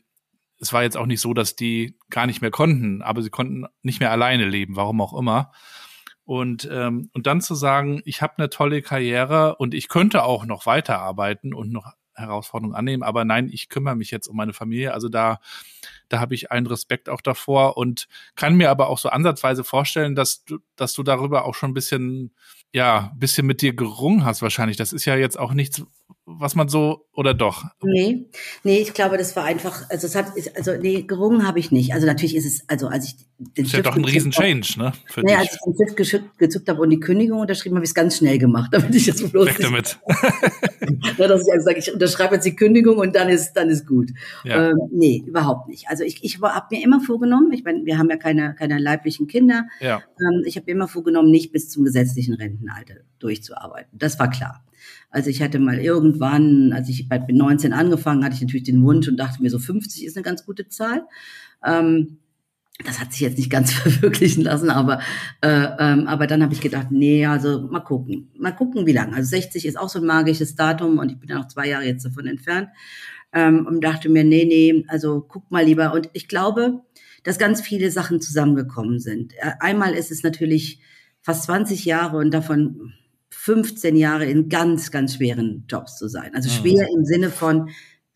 es war jetzt auch nicht so, dass die gar nicht mehr konnten, aber sie konnten nicht mehr alleine leben, warum auch immer. Und, ähm, und dann zu sagen, ich habe eine tolle Karriere und ich könnte auch noch weiterarbeiten und noch Herausforderungen annehmen, aber nein, ich kümmere mich jetzt um meine Familie. Also da, da habe ich einen Respekt auch davor und kann mir aber auch so ansatzweise vorstellen, dass du, dass du darüber auch schon ein bisschen, ja, ein bisschen mit dir gerungen hast wahrscheinlich. Das ist ja jetzt auch nichts, was man so oder doch? Nee, nee, ich glaube, das war einfach, also es hat, also nee, gerungen habe ich nicht. Also natürlich ist es, also als ich den ist Stift ja doch ein riesen Change, ne? Für nee, dich. als ich den Stift gezückt habe und die Kündigung unterschrieben habe, ich es ganz schnell gemacht, damit ich jetzt bloß Weg damit. ja, dass ich also sage, ich unterschreibe jetzt die Kündigung und dann ist, dann ist gut. Ja. Ähm, nee, überhaupt nicht. Also ich, ich habe mir immer vorgenommen, ich meine, wir haben ja keine, keine leiblichen Kinder. Ja. Ähm, ich habe mir immer vorgenommen, nicht bis zum gesetzlichen Rentenalter durchzuarbeiten. Das war klar. Also ich hatte mal irgendwann, als ich bei 19 angefangen, hatte ich natürlich den Wunsch und dachte mir, so 50 ist eine ganz gute Zahl. Ähm, das hat sich jetzt nicht ganz verwirklichen lassen, aber, äh, ähm, aber dann habe ich gedacht, nee, also mal gucken, mal gucken, wie lange. Also 60 ist auch so ein magisches Datum und ich bin ja noch zwei Jahre jetzt davon entfernt ähm, und dachte mir, nee, nee, also guck mal lieber. Und ich glaube, dass ganz viele Sachen zusammengekommen sind. Äh, einmal ist es natürlich fast 20 Jahre und davon 15 Jahre in ganz, ganz schweren Jobs zu sein. Also schwer mhm. im Sinne von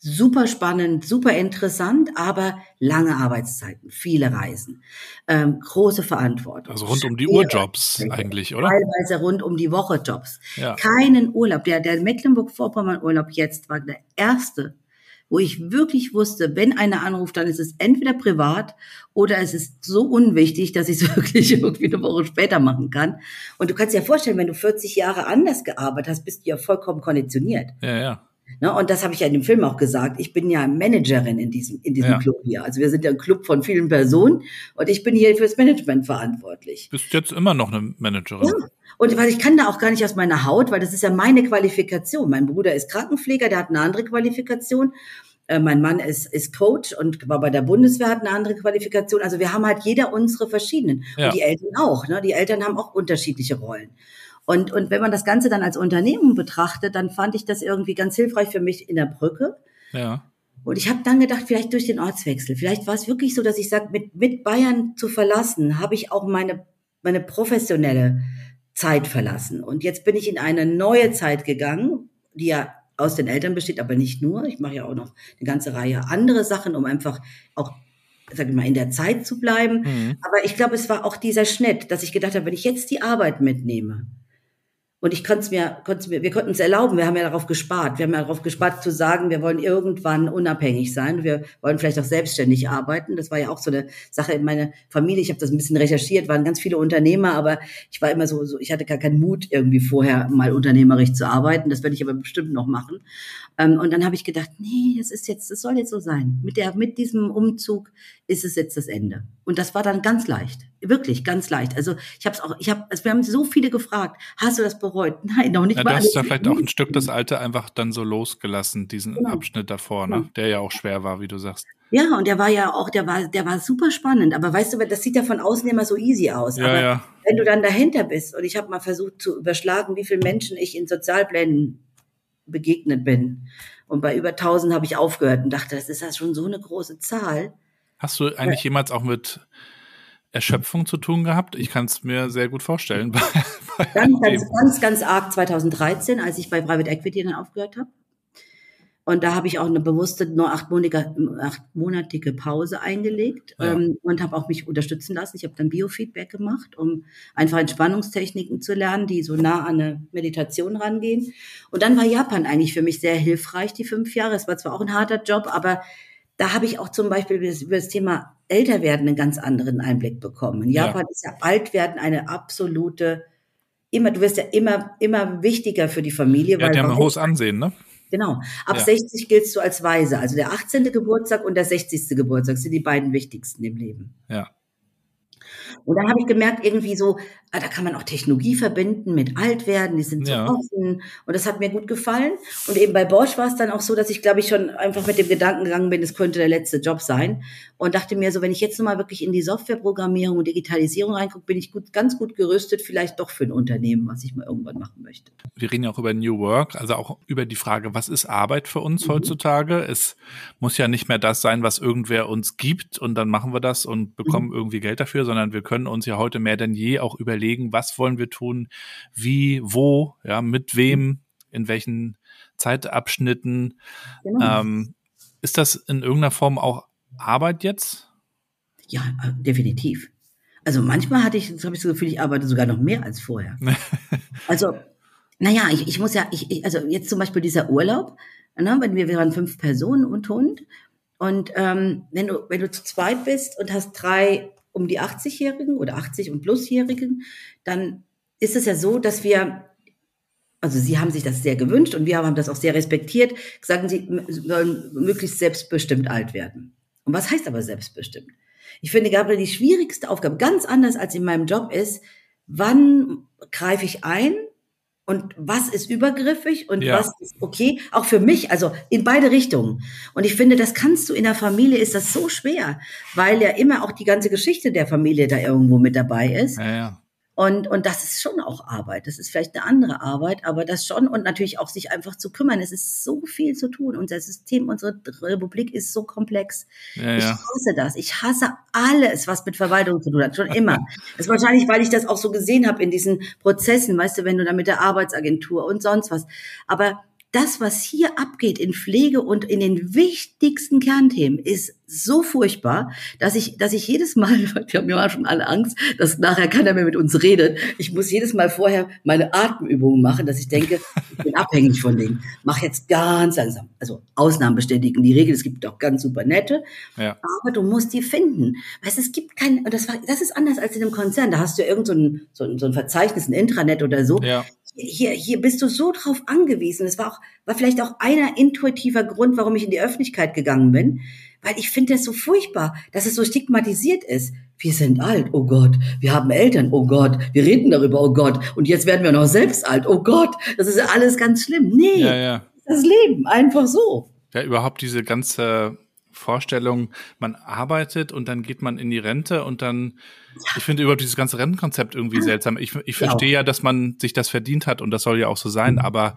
super spannend, super interessant, aber lange Arbeitszeiten, viele Reisen, ähm, große Verantwortung. Also rund um die Uhr Jobs eigentlich, oder? Teilweise rund um die Woche Jobs. Ja. Keinen Urlaub. Der, der Mecklenburg-Vorpommern Urlaub jetzt war der erste, wo ich wirklich wusste, wenn einer anruft, dann ist es entweder privat oder es ist so unwichtig, dass ich es wirklich irgendwie eine Woche später machen kann. Und du kannst dir ja vorstellen, wenn du 40 Jahre anders gearbeitet hast, bist du ja vollkommen konditioniert. Ja, ja. Ne, und das habe ich ja in dem Film auch gesagt. Ich bin ja Managerin in diesem, in diesem ja. Club hier. Also wir sind ja ein Club von vielen Personen und ich bin hier fürs Management verantwortlich. Bist jetzt immer noch eine Managerin? Ja. Und weil ich kann da auch gar nicht aus meiner Haut, weil das ist ja meine Qualifikation. Mein Bruder ist Krankenpfleger, der hat eine andere Qualifikation. Äh, mein Mann ist, ist Coach und war bei der Bundeswehr, hat eine andere Qualifikation. Also wir haben halt jeder unsere verschiedenen. Ja. Und die Eltern auch. Ne? Die Eltern haben auch unterschiedliche Rollen. Und, und wenn man das Ganze dann als Unternehmen betrachtet, dann fand ich das irgendwie ganz hilfreich für mich in der Brücke. Ja. Und ich habe dann gedacht, vielleicht durch den Ortswechsel, vielleicht war es wirklich so, dass ich sage, mit, mit Bayern zu verlassen, habe ich auch meine, meine professionelle Zeit verlassen. Und jetzt bin ich in eine neue Zeit gegangen, die ja aus den Eltern besteht, aber nicht nur. Ich mache ja auch noch eine ganze Reihe andere Sachen, um einfach auch sag ich mal, in der Zeit zu bleiben. Mhm. Aber ich glaube, es war auch dieser Schnitt, dass ich gedacht habe, wenn ich jetzt die Arbeit mitnehme, und ich konnte es mir, konnte mir, wir konnten es erlauben. Wir haben ja darauf gespart. Wir haben ja darauf gespart zu sagen, wir wollen irgendwann unabhängig sein. Wir wollen vielleicht auch selbstständig arbeiten. Das war ja auch so eine Sache in meiner Familie. Ich habe das ein bisschen recherchiert, waren ganz viele Unternehmer, aber ich war immer so, so, ich hatte gar keinen Mut irgendwie vorher mal unternehmerisch zu arbeiten. Das werde ich aber bestimmt noch machen. Ähm, und dann habe ich gedacht, nee, das ist jetzt, das soll jetzt so sein. Mit der, mit diesem Umzug ist es jetzt das Ende. Und das war dann ganz leicht, wirklich ganz leicht. Also ich habe es auch, ich habe, also wir haben so viele gefragt, hast du das bereut? Nein, noch nicht. Ja, du hast ja vielleicht auch ein Stück das Alte einfach dann so losgelassen, diesen genau. Abschnitt davor, ne? der ja auch schwer war, wie du sagst. Ja, und der war ja auch, der war, der war super spannend. Aber weißt du, das sieht ja von außen immer so easy aus. Ja, aber ja. wenn du dann dahinter bist, und ich habe mal versucht zu überschlagen, wie viele Menschen ich in Sozialplänen begegnet bin. Und bei über 1000 habe ich aufgehört und dachte, das ist ja schon so eine große Zahl. Hast du eigentlich jemals auch mit Erschöpfung zu tun gehabt? Ich kann es mir sehr gut vorstellen. Bei, bei ganz, ganz, ganz, ganz arg 2013, als ich bei Private Equity dann aufgehört habe. Und da habe ich auch eine bewusste nur achtmonatige, achtmonatige Pause eingelegt ja. ähm, und habe auch mich unterstützen lassen. Ich habe dann Biofeedback gemacht, um einfach Entspannungstechniken zu lernen, die so nah an eine Meditation rangehen. Und dann war Japan eigentlich für mich sehr hilfreich, die fünf Jahre. Es war zwar auch ein harter Job, aber da habe ich auch zum Beispiel über das Thema Älterwerden einen ganz anderen Einblick bekommen. In Japan ja. ist ja Altwerden eine absolute, immer, du wirst ja immer, immer wichtiger für die Familie. Ja, weil die haben ein hohes Ansehen, ne? Genau. Ab ja. 60 giltst du als Weise. Also der 18. Geburtstag und der 60. Geburtstag sind die beiden wichtigsten im Leben. Ja. Und dann habe ich gemerkt, irgendwie so, da kann man auch Technologie verbinden mit Altwerden, die sind so ja. offen. Und das hat mir gut gefallen. Und eben bei Bosch war es dann auch so, dass ich, glaube ich, schon einfach mit dem Gedanken gegangen bin, es könnte der letzte Job sein. Und dachte mir so, wenn ich jetzt nochmal wirklich in die Softwareprogrammierung und Digitalisierung reingucke, bin ich gut, ganz gut gerüstet, vielleicht doch für ein Unternehmen, was ich mal irgendwann machen möchte. Wir reden ja auch über New Work, also auch über die Frage, was ist Arbeit für uns mhm. heutzutage? Es muss ja nicht mehr das sein, was irgendwer uns gibt und dann machen wir das und bekommen mhm. irgendwie Geld dafür, sondern wir können uns ja heute mehr denn je auch überlegen, was wollen wir tun, wie, wo, ja, mit wem, in welchen Zeitabschnitten. Genau. Ähm, ist das in irgendeiner Form auch Arbeit jetzt? Ja, äh, definitiv. Also manchmal hatte ich, das habe ich so das Gefühl, ich arbeite sogar noch mehr als vorher. also, naja, ich, ich muss ja, ich, ich, also jetzt zum Beispiel dieser Urlaub, ne, wenn wir, wir waren fünf Personen und Hund. Und ähm, wenn du, wenn du zu zweit bist und hast drei um die 80-Jährigen oder 80 und Plusjährigen, dann ist es ja so, dass wir, also Sie haben sich das sehr gewünscht und wir haben das auch sehr respektiert, sagen Sie sollen möglichst selbstbestimmt alt werden. Und was heißt aber selbstbestimmt? Ich finde, Gabriel, die schwierigste Aufgabe, ganz anders als in meinem Job ist, wann greife ich ein Und was ist übergriffig und Ja. was ist okay? Auch für mich, also in beide Richtungen. Und ich finde, das kannst du in der Familie, ist das so schwer, weil ja immer auch die ganze Geschichte der Familie da irgendwo mit dabei ist. Ja, ja. Und, und das ist schon auch Arbeit. Das ist vielleicht eine andere Arbeit, aber das schon. Und natürlich auch sich einfach zu kümmern. Es ist so viel zu tun. Unser System, unsere Republik ist so komplex. Ja, Ich ja. hasse das. Ich hasse alles, was mit Verwaltung zu tun hat. Schon immer. Das ist wahrscheinlich, weil ich das auch so gesehen habe in diesen Prozessen, weißt du, wenn du da mit der Arbeitsagentur und sonst was. Aber das, was hier abgeht in Pflege und in den wichtigsten Kernthemen, ist so furchtbar, dass ich, dass ich jedes Mal, wir haben ja schon alle Angst, dass nachher keiner mehr mit uns redet. Ich muss jedes Mal vorher meine Atemübungen machen, dass ich denke, ich bin abhängig von denen. Mach jetzt ganz langsam. Also Ausnahmen bestätigen die Regel. Es gibt auch ganz super nette. Ja. Aber du musst die finden. Weißt, es gibt kein, und das war, das ist anders als in einem Konzern. Da hast du ja irgend so ein, so ein, so ein Verzeichnis, ein Intranet oder so. Ja. Hier, hier bist du so drauf angewiesen. Es war auch, war vielleicht auch einer intuitiver Grund, warum ich in die Öffentlichkeit gegangen bin. Weil ich finde das so furchtbar, dass es so stigmatisiert ist. Wir sind alt, oh Gott. Wir haben Eltern, oh Gott. Wir reden darüber, oh Gott. Und jetzt werden wir noch selbst alt, oh Gott. Das ist alles ganz schlimm. Nee, Ja, ja. das Leben, einfach so. Ja, überhaupt diese ganze Vorstellung, man arbeitet und dann geht man in die Rente und dann, ich finde überhaupt dieses ganze Rentenkonzept irgendwie seltsam. Ich, ich Ja. verstehe ja, dass man sich das verdient hat und das soll ja auch so sein, aber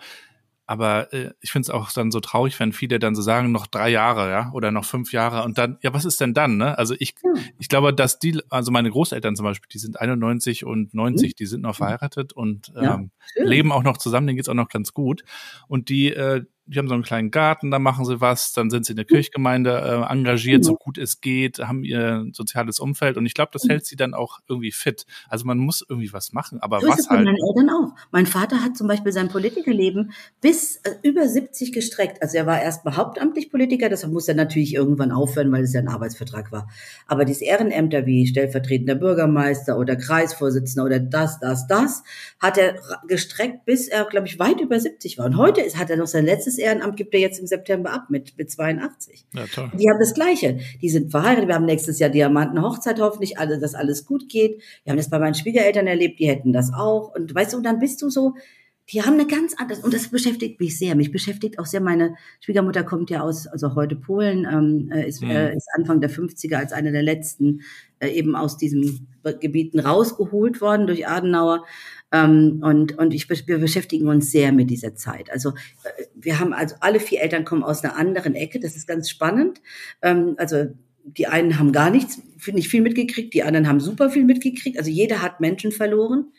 aber äh, ich finde es auch dann so traurig, wenn viele dann so sagen, noch drei Jahre, ja, oder noch fünf Jahre und dann, ja, was ist denn dann, ne? Also ich, ich glaube, dass die, also meine Großeltern zum Beispiel, die sind 91 und 90, die sind noch verheiratet und Ja, ähm, leben auch noch zusammen, denen geht's auch noch ganz gut. Und die, äh, die haben so einen kleinen Garten, da machen sie was, dann sind sie in der Kirchgemeinde äh, engagiert, so gut es geht, haben ihr soziales Umfeld und ich glaube, das hält sie dann auch irgendwie fit. Also man muss irgendwie was machen, aber So ist was es bei halt. meinen Eltern auch. Mein Vater hat zum Beispiel sein Politikerleben bis äh, über 70 gestreckt. Also er war erstmal hauptamtlich Politiker, deshalb muss er natürlich irgendwann aufhören, weil es ja ein Arbeitsvertrag war. Aber diese Ehrenämter wie stellvertretender Bürgermeister oder Kreisvorsitzender oder das, das, das, hat er gestreckt, bis er, glaube ich, weit über 70 war. Und heute ist, hat er noch sein letztes Ehrenamt, gibt er jetzt im September ab mit, mit 82. Ja, toll. Die haben das Gleiche. Die sind verheiratet. Wir haben nächstes Jahr Diamantenhochzeit, hoffentlich alle, dass alles gut geht. Wir haben das bei meinen Schwiegereltern erlebt, die hätten das auch. Und weißt du, und dann bist du so, die haben eine ganz andere, und das beschäftigt mich sehr. Mich beschäftigt auch sehr, meine Schwiegermutter kommt ja aus, also heute Polen, ähm, äh, ist, Mhm. äh, ist Anfang der 50er als eine der letzten äh, eben aus diesen Gebieten rausgeholt worden durch Adenauer. Ähm, und und ich, wir beschäftigen uns sehr mit dieser Zeit. Also äh, wir haben also alle vier Eltern kommen aus einer anderen Ecke. Das ist ganz spannend. Ähm, also die einen haben gar nichts, nicht viel mitgekriegt, die anderen haben super viel mitgekriegt. Also jeder hat Menschen verloren.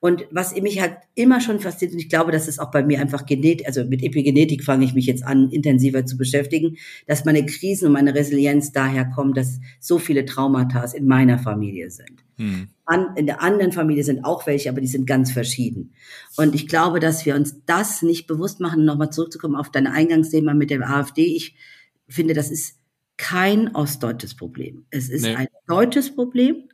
Und was mich halt immer schon fasziniert, und ich glaube, dass es auch bei mir einfach Genet, also mit Epigenetik fange ich mich jetzt an, intensiver zu beschäftigen, dass meine Krisen und meine Resilienz daher kommen, dass so viele Traumata in meiner Familie sind. Hm. An, in der anderen Familie sind auch welche, aber die sind ganz verschieden. Und ich glaube, dass wir uns das nicht bewusst machen, nochmal zurückzukommen auf dein Eingangsthema mit der AfD. Ich finde, das ist kein ostdeutsches Problem. Es ist Nee. ein deutsches Problem.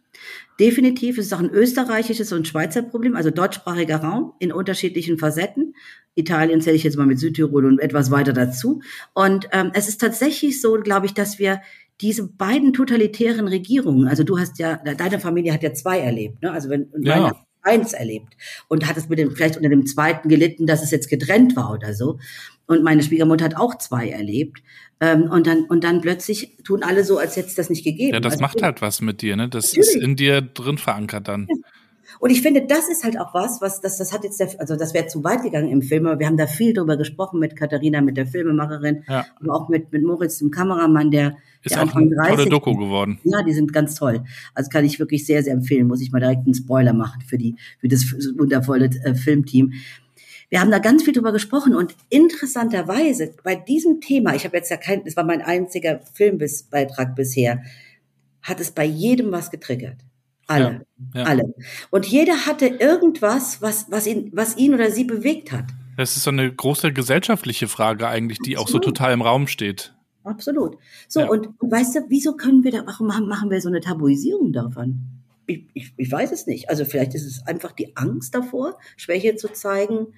Definitiv, es ist auch ein österreichisches und Schweizer Problem, also deutschsprachiger Raum in unterschiedlichen Facetten. Italien zähle ich jetzt mal mit Südtirol und etwas weiter dazu. Und ähm, es ist tatsächlich so, glaube ich, dass wir diese beiden totalitären Regierungen, also du hast ja, deine Familie hat ja zwei erlebt, ne? Also wenn und Ja. meine eins erlebt und hat es mit dem vielleicht unter dem zweiten gelitten, dass es jetzt getrennt war oder so. Und meine Schwiegermutter hat auch zwei erlebt. Ähm, und dann und dann plötzlich tun alle so, als hätte es das nicht gegeben. Ja, das Also, macht halt was mit dir, ne? Das Natürlich. ist in dir drin verankert dann. Und ich finde, das ist halt auch was, was das, das hat jetzt, der, also das wäre zu weit gegangen im Film, aber wir haben da viel drüber gesprochen mit Katharina, mit der Filmemacherin, Ja. aber auch mit, mit Moritz, dem Kameramann, der, Ist der auch eine tolle 30 Doku geworden. Ja, die sind ganz toll. Also kann ich wirklich sehr, sehr empfehlen. Muss ich mal direkt einen Spoiler machen für die, für das wundervolle äh, Filmteam. Wir haben da ganz viel drüber gesprochen und interessanterweise bei diesem Thema, ich habe jetzt ja kein, das war mein einziger Filmbeitrag bisher, hat es bei jedem was getriggert. Alle, Ja, ja. alle. Und jeder hatte irgendwas, was, was ihn, was ihn oder sie bewegt hat. Das ist so eine große gesellschaftliche Frage eigentlich, die auch so Absolut. total im Raum steht. Absolut. So, Ja. und, und weißt du, wieso können wir da, warum machen machen wir so eine Tabuisierung davon? Ich, ich, ich weiß es nicht. Also vielleicht ist es einfach die Angst davor, Schwäche zu zeigen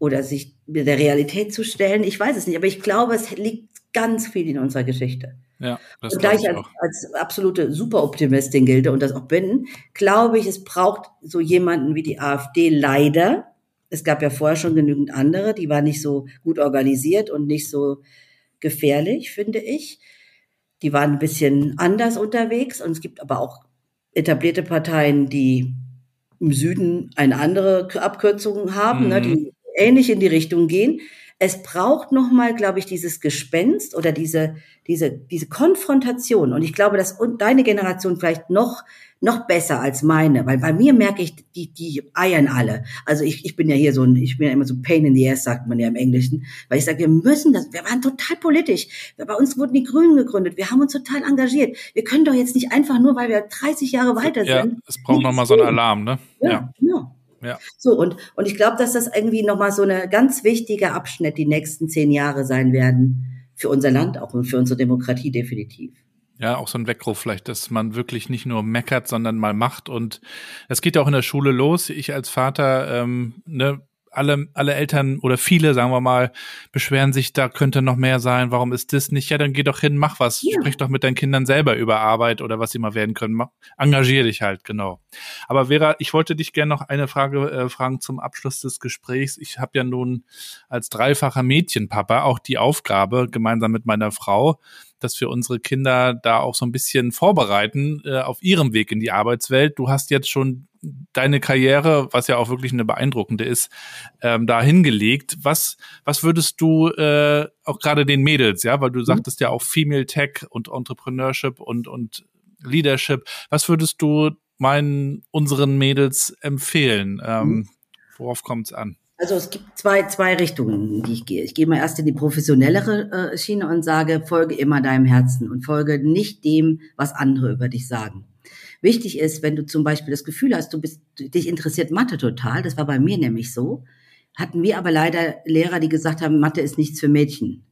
oder sich mit der Realität zu stellen. Ich weiß es nicht, aber ich glaube, es liegt ganz viel in unserer Geschichte. Ja, das und da ich ich als, als absolute Superoptimistin gilte und das auch bin, glaube ich, es braucht so jemanden wie die AfD leider, Es gab ja vorher schon genügend andere, die waren nicht so gut organisiert und nicht so gefährlich, finde ich. Die waren ein bisschen anders unterwegs und es gibt aber auch etablierte Parteien, die im Süden eine andere Abkürzung haben, mhm. ne, die ähnlich in die Richtung gehen. Es braucht nochmal, glaube ich, dieses Gespenst oder diese, diese, diese Konfrontation. Und ich glaube, dass deine Generation vielleicht noch noch besser als meine, weil bei mir merke ich, die, die eiern alle. Also ich, ich bin ja hier so ein, ich bin ja immer so pain in the ass, sagt man ja im Englischen, weil ich sage, wir müssen das, wir waren total politisch. Bei uns wurden die Grünen gegründet, wir haben uns total engagiert. Wir können doch jetzt nicht einfach nur, weil wir 30 Jahre weiter ja, sind. Es braucht nochmal so einen Alarm, ne? Ja, ja. genau. Ja. So, und, und ich glaube, dass das irgendwie nochmal so eine ganz wichtige Abschnitt die nächsten zehn Jahre sein werden für unser Land auch und für unsere Demokratie definitiv. Ja, auch so ein Weckruf vielleicht, dass man wirklich nicht nur meckert, sondern mal macht. Und es geht auch in der Schule los. Ich als Vater, ähm, ne, alle, alle Eltern oder viele, sagen wir mal, beschweren sich, da könnte noch mehr sein, warum ist das nicht? Ja, dann geh doch hin, mach was. Ja. Sprich doch mit deinen Kindern selber über Arbeit oder was sie mal werden können. Mach, engagier dich halt, genau. Aber Vera, ich wollte dich gerne noch eine Frage äh, fragen zum Abschluss des Gesprächs. Ich habe ja nun als dreifacher Mädchenpapa auch die Aufgabe, gemeinsam mit meiner Frau, dass wir unsere Kinder da auch so ein bisschen vorbereiten äh, auf ihrem Weg in die Arbeitswelt. Du hast jetzt schon deine Karriere, was ja auch wirklich eine beeindruckende ist, ähm, da hingelegt. Was, was würdest du äh, auch gerade den Mädels, ja, weil du mhm. sagtest ja auch Female Tech und Entrepreneurship und, und Leadership, was würdest du meinen unseren Mädels empfehlen? Ähm, mhm. Worauf kommt es an? Also es gibt zwei, zwei Richtungen, in die ich gehe. Ich gehe mal erst in die professionellere äh, Schiene und sage, folge immer deinem Herzen und folge nicht dem, was andere über dich sagen. Wichtig ist, wenn du zum Beispiel das Gefühl hast, du bist, dich interessiert Mathe total, das war bei mir nämlich so, hatten wir aber leider Lehrer, die gesagt haben, Mathe ist nichts für Mädchen.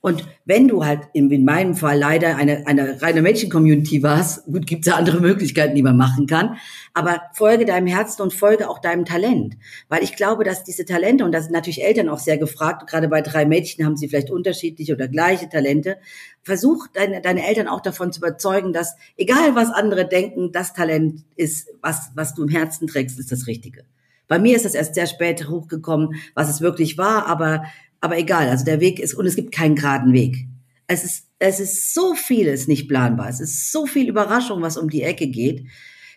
Und wenn du halt in, in meinem Fall leider eine, eine reine Mädchen-Community warst, gut, gibt es ja andere Möglichkeiten, die man machen kann, aber folge deinem Herzen und folge auch deinem Talent. Weil ich glaube, dass diese Talente, und da sind natürlich Eltern auch sehr gefragt, gerade bei drei Mädchen haben sie vielleicht unterschiedliche oder gleiche Talente, versuch deine, deine Eltern auch davon zu überzeugen, dass egal was andere denken, das Talent ist, was, was du im Herzen trägst, ist das Richtige. Bei mir ist das erst sehr spät hochgekommen, was es wirklich war, aber aber egal, also der Weg ist, und es gibt keinen geraden Weg. Es ist, es ist so vieles nicht planbar. Es ist so viel Überraschung, was um die Ecke geht.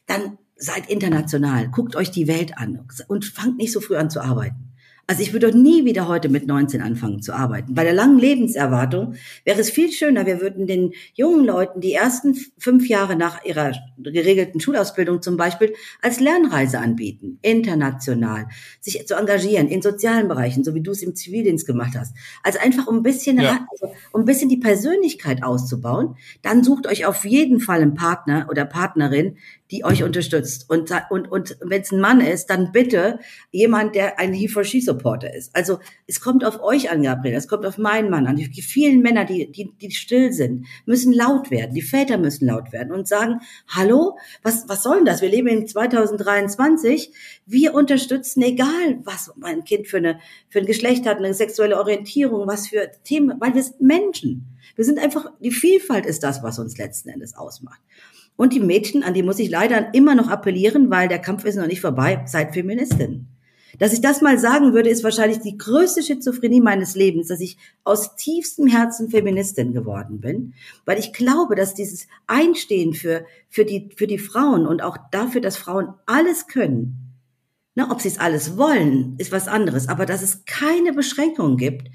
Dann seid international. Guckt euch die Welt an und fangt nicht so früh an zu arbeiten. Also ich würde doch nie wieder heute mit 19 anfangen zu arbeiten. Bei der langen Lebenserwartung wäre es viel schöner, wir würden den jungen Leuten die ersten fünf Jahre nach ihrer geregelten Schulausbildung zum Beispiel als Lernreise anbieten, international, sich zu engagieren in sozialen Bereichen, so wie du es im Zivildienst gemacht hast. Also einfach um ein bisschen, ja. also um ein bisschen die Persönlichkeit auszubauen. Dann sucht euch auf jeden Fall einen Partner oder Partnerin, die euch unterstützt. Und, und, und wenn es ein Mann ist, dann bitte jemand, der ein He-for-She-Supporter ist. Also es kommt auf euch an, Gabriel, es kommt auf meinen Mann an. Die vielen Männer, die, die, die still sind, müssen laut werden. Die Väter müssen laut werden und sagen, hallo, was, was soll denn das? Wir leben in 2023. Wir unterstützen, egal was mein Kind für, eine, für ein Geschlecht hat, eine sexuelle Orientierung, was für Themen, weil wir sind Menschen. Wir sind einfach, die Vielfalt ist das, was uns letzten Endes ausmacht. Und die Mädchen, an die muss ich leider immer noch appellieren, weil der Kampf ist noch nicht vorbei, seid Feministin. Dass ich das mal sagen würde, ist wahrscheinlich die größte Schizophrenie meines Lebens, dass ich aus tiefstem Herzen Feministin geworden bin, weil ich glaube, dass dieses Einstehen für, für, die, für die Frauen und auch dafür, dass Frauen alles können, ne, ob sie es alles wollen, ist was anderes, aber dass es keine Beschränkungen gibt,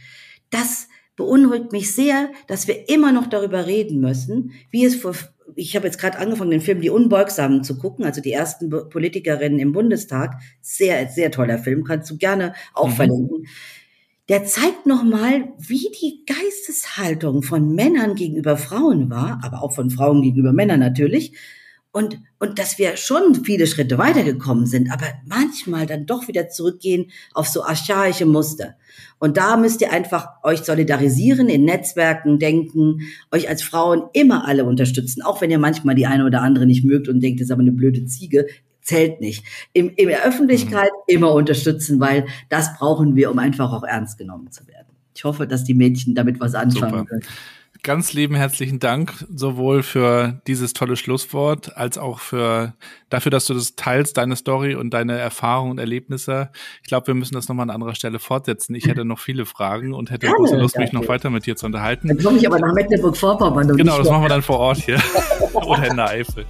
das beunruhigt mich sehr, dass wir immer noch darüber reden müssen, wie es vor ich habe jetzt gerade angefangen, den Film Die Unbeugsamen zu gucken, also die ersten Politikerinnen im Bundestag. Sehr, sehr toller Film, kannst du gerne auch mhm. verlinken. Der zeigt nochmal, wie die Geisteshaltung von Männern gegenüber Frauen war, aber auch von Frauen gegenüber Männern natürlich. Und, und dass wir schon viele Schritte weitergekommen sind, aber manchmal dann doch wieder zurückgehen auf so archaische Muster. Und da müsst ihr einfach euch solidarisieren, in Netzwerken denken, euch als Frauen immer alle unterstützen, auch wenn ihr manchmal die eine oder andere nicht mögt und denkt, das ist aber eine blöde Ziege, zählt nicht. Im, in der Öffentlichkeit mhm. immer unterstützen, weil das brauchen wir, um einfach auch ernst genommen zu werden. Ich hoffe, dass die Mädchen damit was anfangen können. Ganz lieben herzlichen Dank sowohl für dieses tolle Schlusswort als auch für dafür, dass du das teilst, deine Story und deine Erfahrungen und Erlebnisse. Ich glaube, wir müssen das nochmal an anderer Stelle fortsetzen. Ich hätte noch viele Fragen und hätte Gerne, große Lust, mich noch weiter mit dir zu unterhalten. Dann komme ich aber nach Mecklenburg-Vorpommern. Genau, das machen wir dann vor Ort hier oder in der Eifel.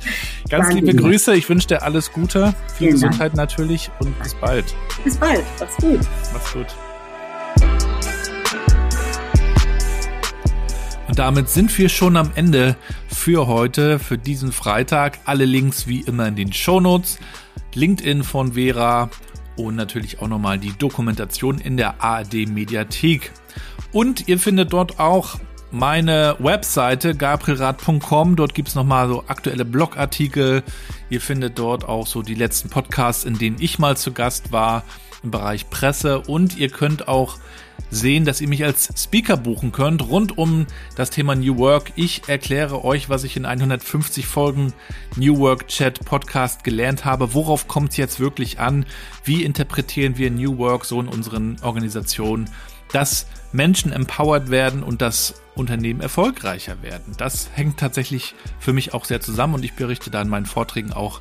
Ganz Danke. liebe Grüße. Ich wünsche dir alles Gute, viel Vielen Gesundheit Dank. natürlich und bis bald. Bis bald. Mach's gut. Mach's gut. Damit sind wir schon am Ende für heute, für diesen Freitag. Alle Links wie immer in den Shownotes. LinkedIn von Vera und natürlich auch nochmal die Dokumentation in der ARD Mediathek. Und ihr findet dort auch meine Webseite gabrielrad.com. Dort gibt es nochmal so aktuelle Blogartikel. Ihr findet dort auch so die letzten Podcasts, in denen ich mal zu Gast war im Bereich Presse. Und ihr könnt auch sehen, dass ihr mich als Speaker buchen könnt rund um das Thema New Work. Ich erkläre euch, was ich in 150 Folgen New Work Chat Podcast gelernt habe. Worauf kommt es jetzt wirklich an? Wie interpretieren wir New Work so in unseren Organisationen? Dass Menschen empowered werden und dass Unternehmen erfolgreicher werden. Das hängt tatsächlich für mich auch sehr zusammen und ich berichte da in meinen Vorträgen auch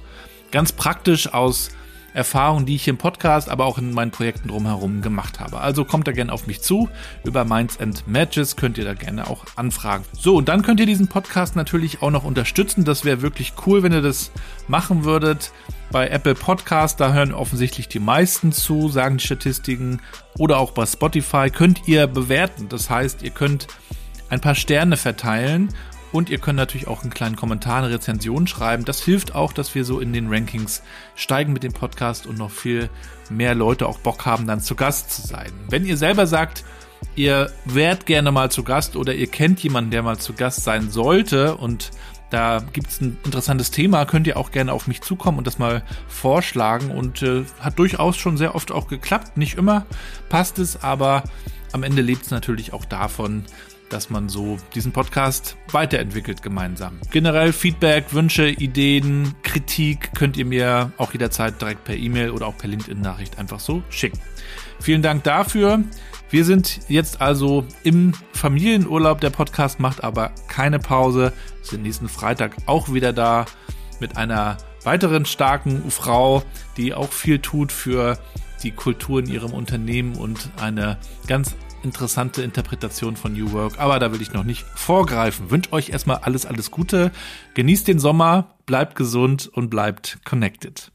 ganz praktisch aus Erfahrungen, die ich im Podcast, aber auch in meinen Projekten drumherum gemacht habe. Also kommt da gerne auf mich zu. Über Minds and Matches könnt ihr da gerne auch anfragen. So, und dann könnt ihr diesen Podcast natürlich auch noch unterstützen. Das wäre wirklich cool, wenn ihr das machen würdet. Bei Apple Podcast, da hören offensichtlich die meisten zu, sagen die Statistiken. Oder auch bei Spotify könnt ihr bewerten. Das heißt, ihr könnt ein paar Sterne verteilen und ihr könnt natürlich auch einen kleinen Kommentar, eine Rezension schreiben. Das hilft auch, dass wir so in den Rankings steigen mit dem Podcast und noch viel mehr Leute auch Bock haben, dann zu Gast zu sein. Wenn ihr selber sagt, ihr wärt gerne mal zu Gast oder ihr kennt jemanden, der mal zu Gast sein sollte und da gibt es ein interessantes Thema, könnt ihr auch gerne auf mich zukommen und das mal vorschlagen und äh, hat durchaus schon sehr oft auch geklappt. Nicht immer passt es, aber am Ende lebt es natürlich auch davon, dass man so diesen Podcast weiterentwickelt gemeinsam. Generell Feedback, Wünsche, Ideen, Kritik könnt ihr mir auch jederzeit direkt per E-Mail oder auch per LinkedIn-Nachricht einfach so schicken. Vielen Dank dafür. Wir sind jetzt also im Familienurlaub. Der Podcast macht aber keine Pause. Wir sind nächsten Freitag auch wieder da mit einer weiteren starken Frau, die auch viel tut für die Kultur in ihrem Unternehmen und eine ganz interessante Interpretation von New Work, aber da will ich noch nicht vorgreifen. Wünsche euch erstmal alles, alles Gute. Genießt den Sommer, bleibt gesund und bleibt connected.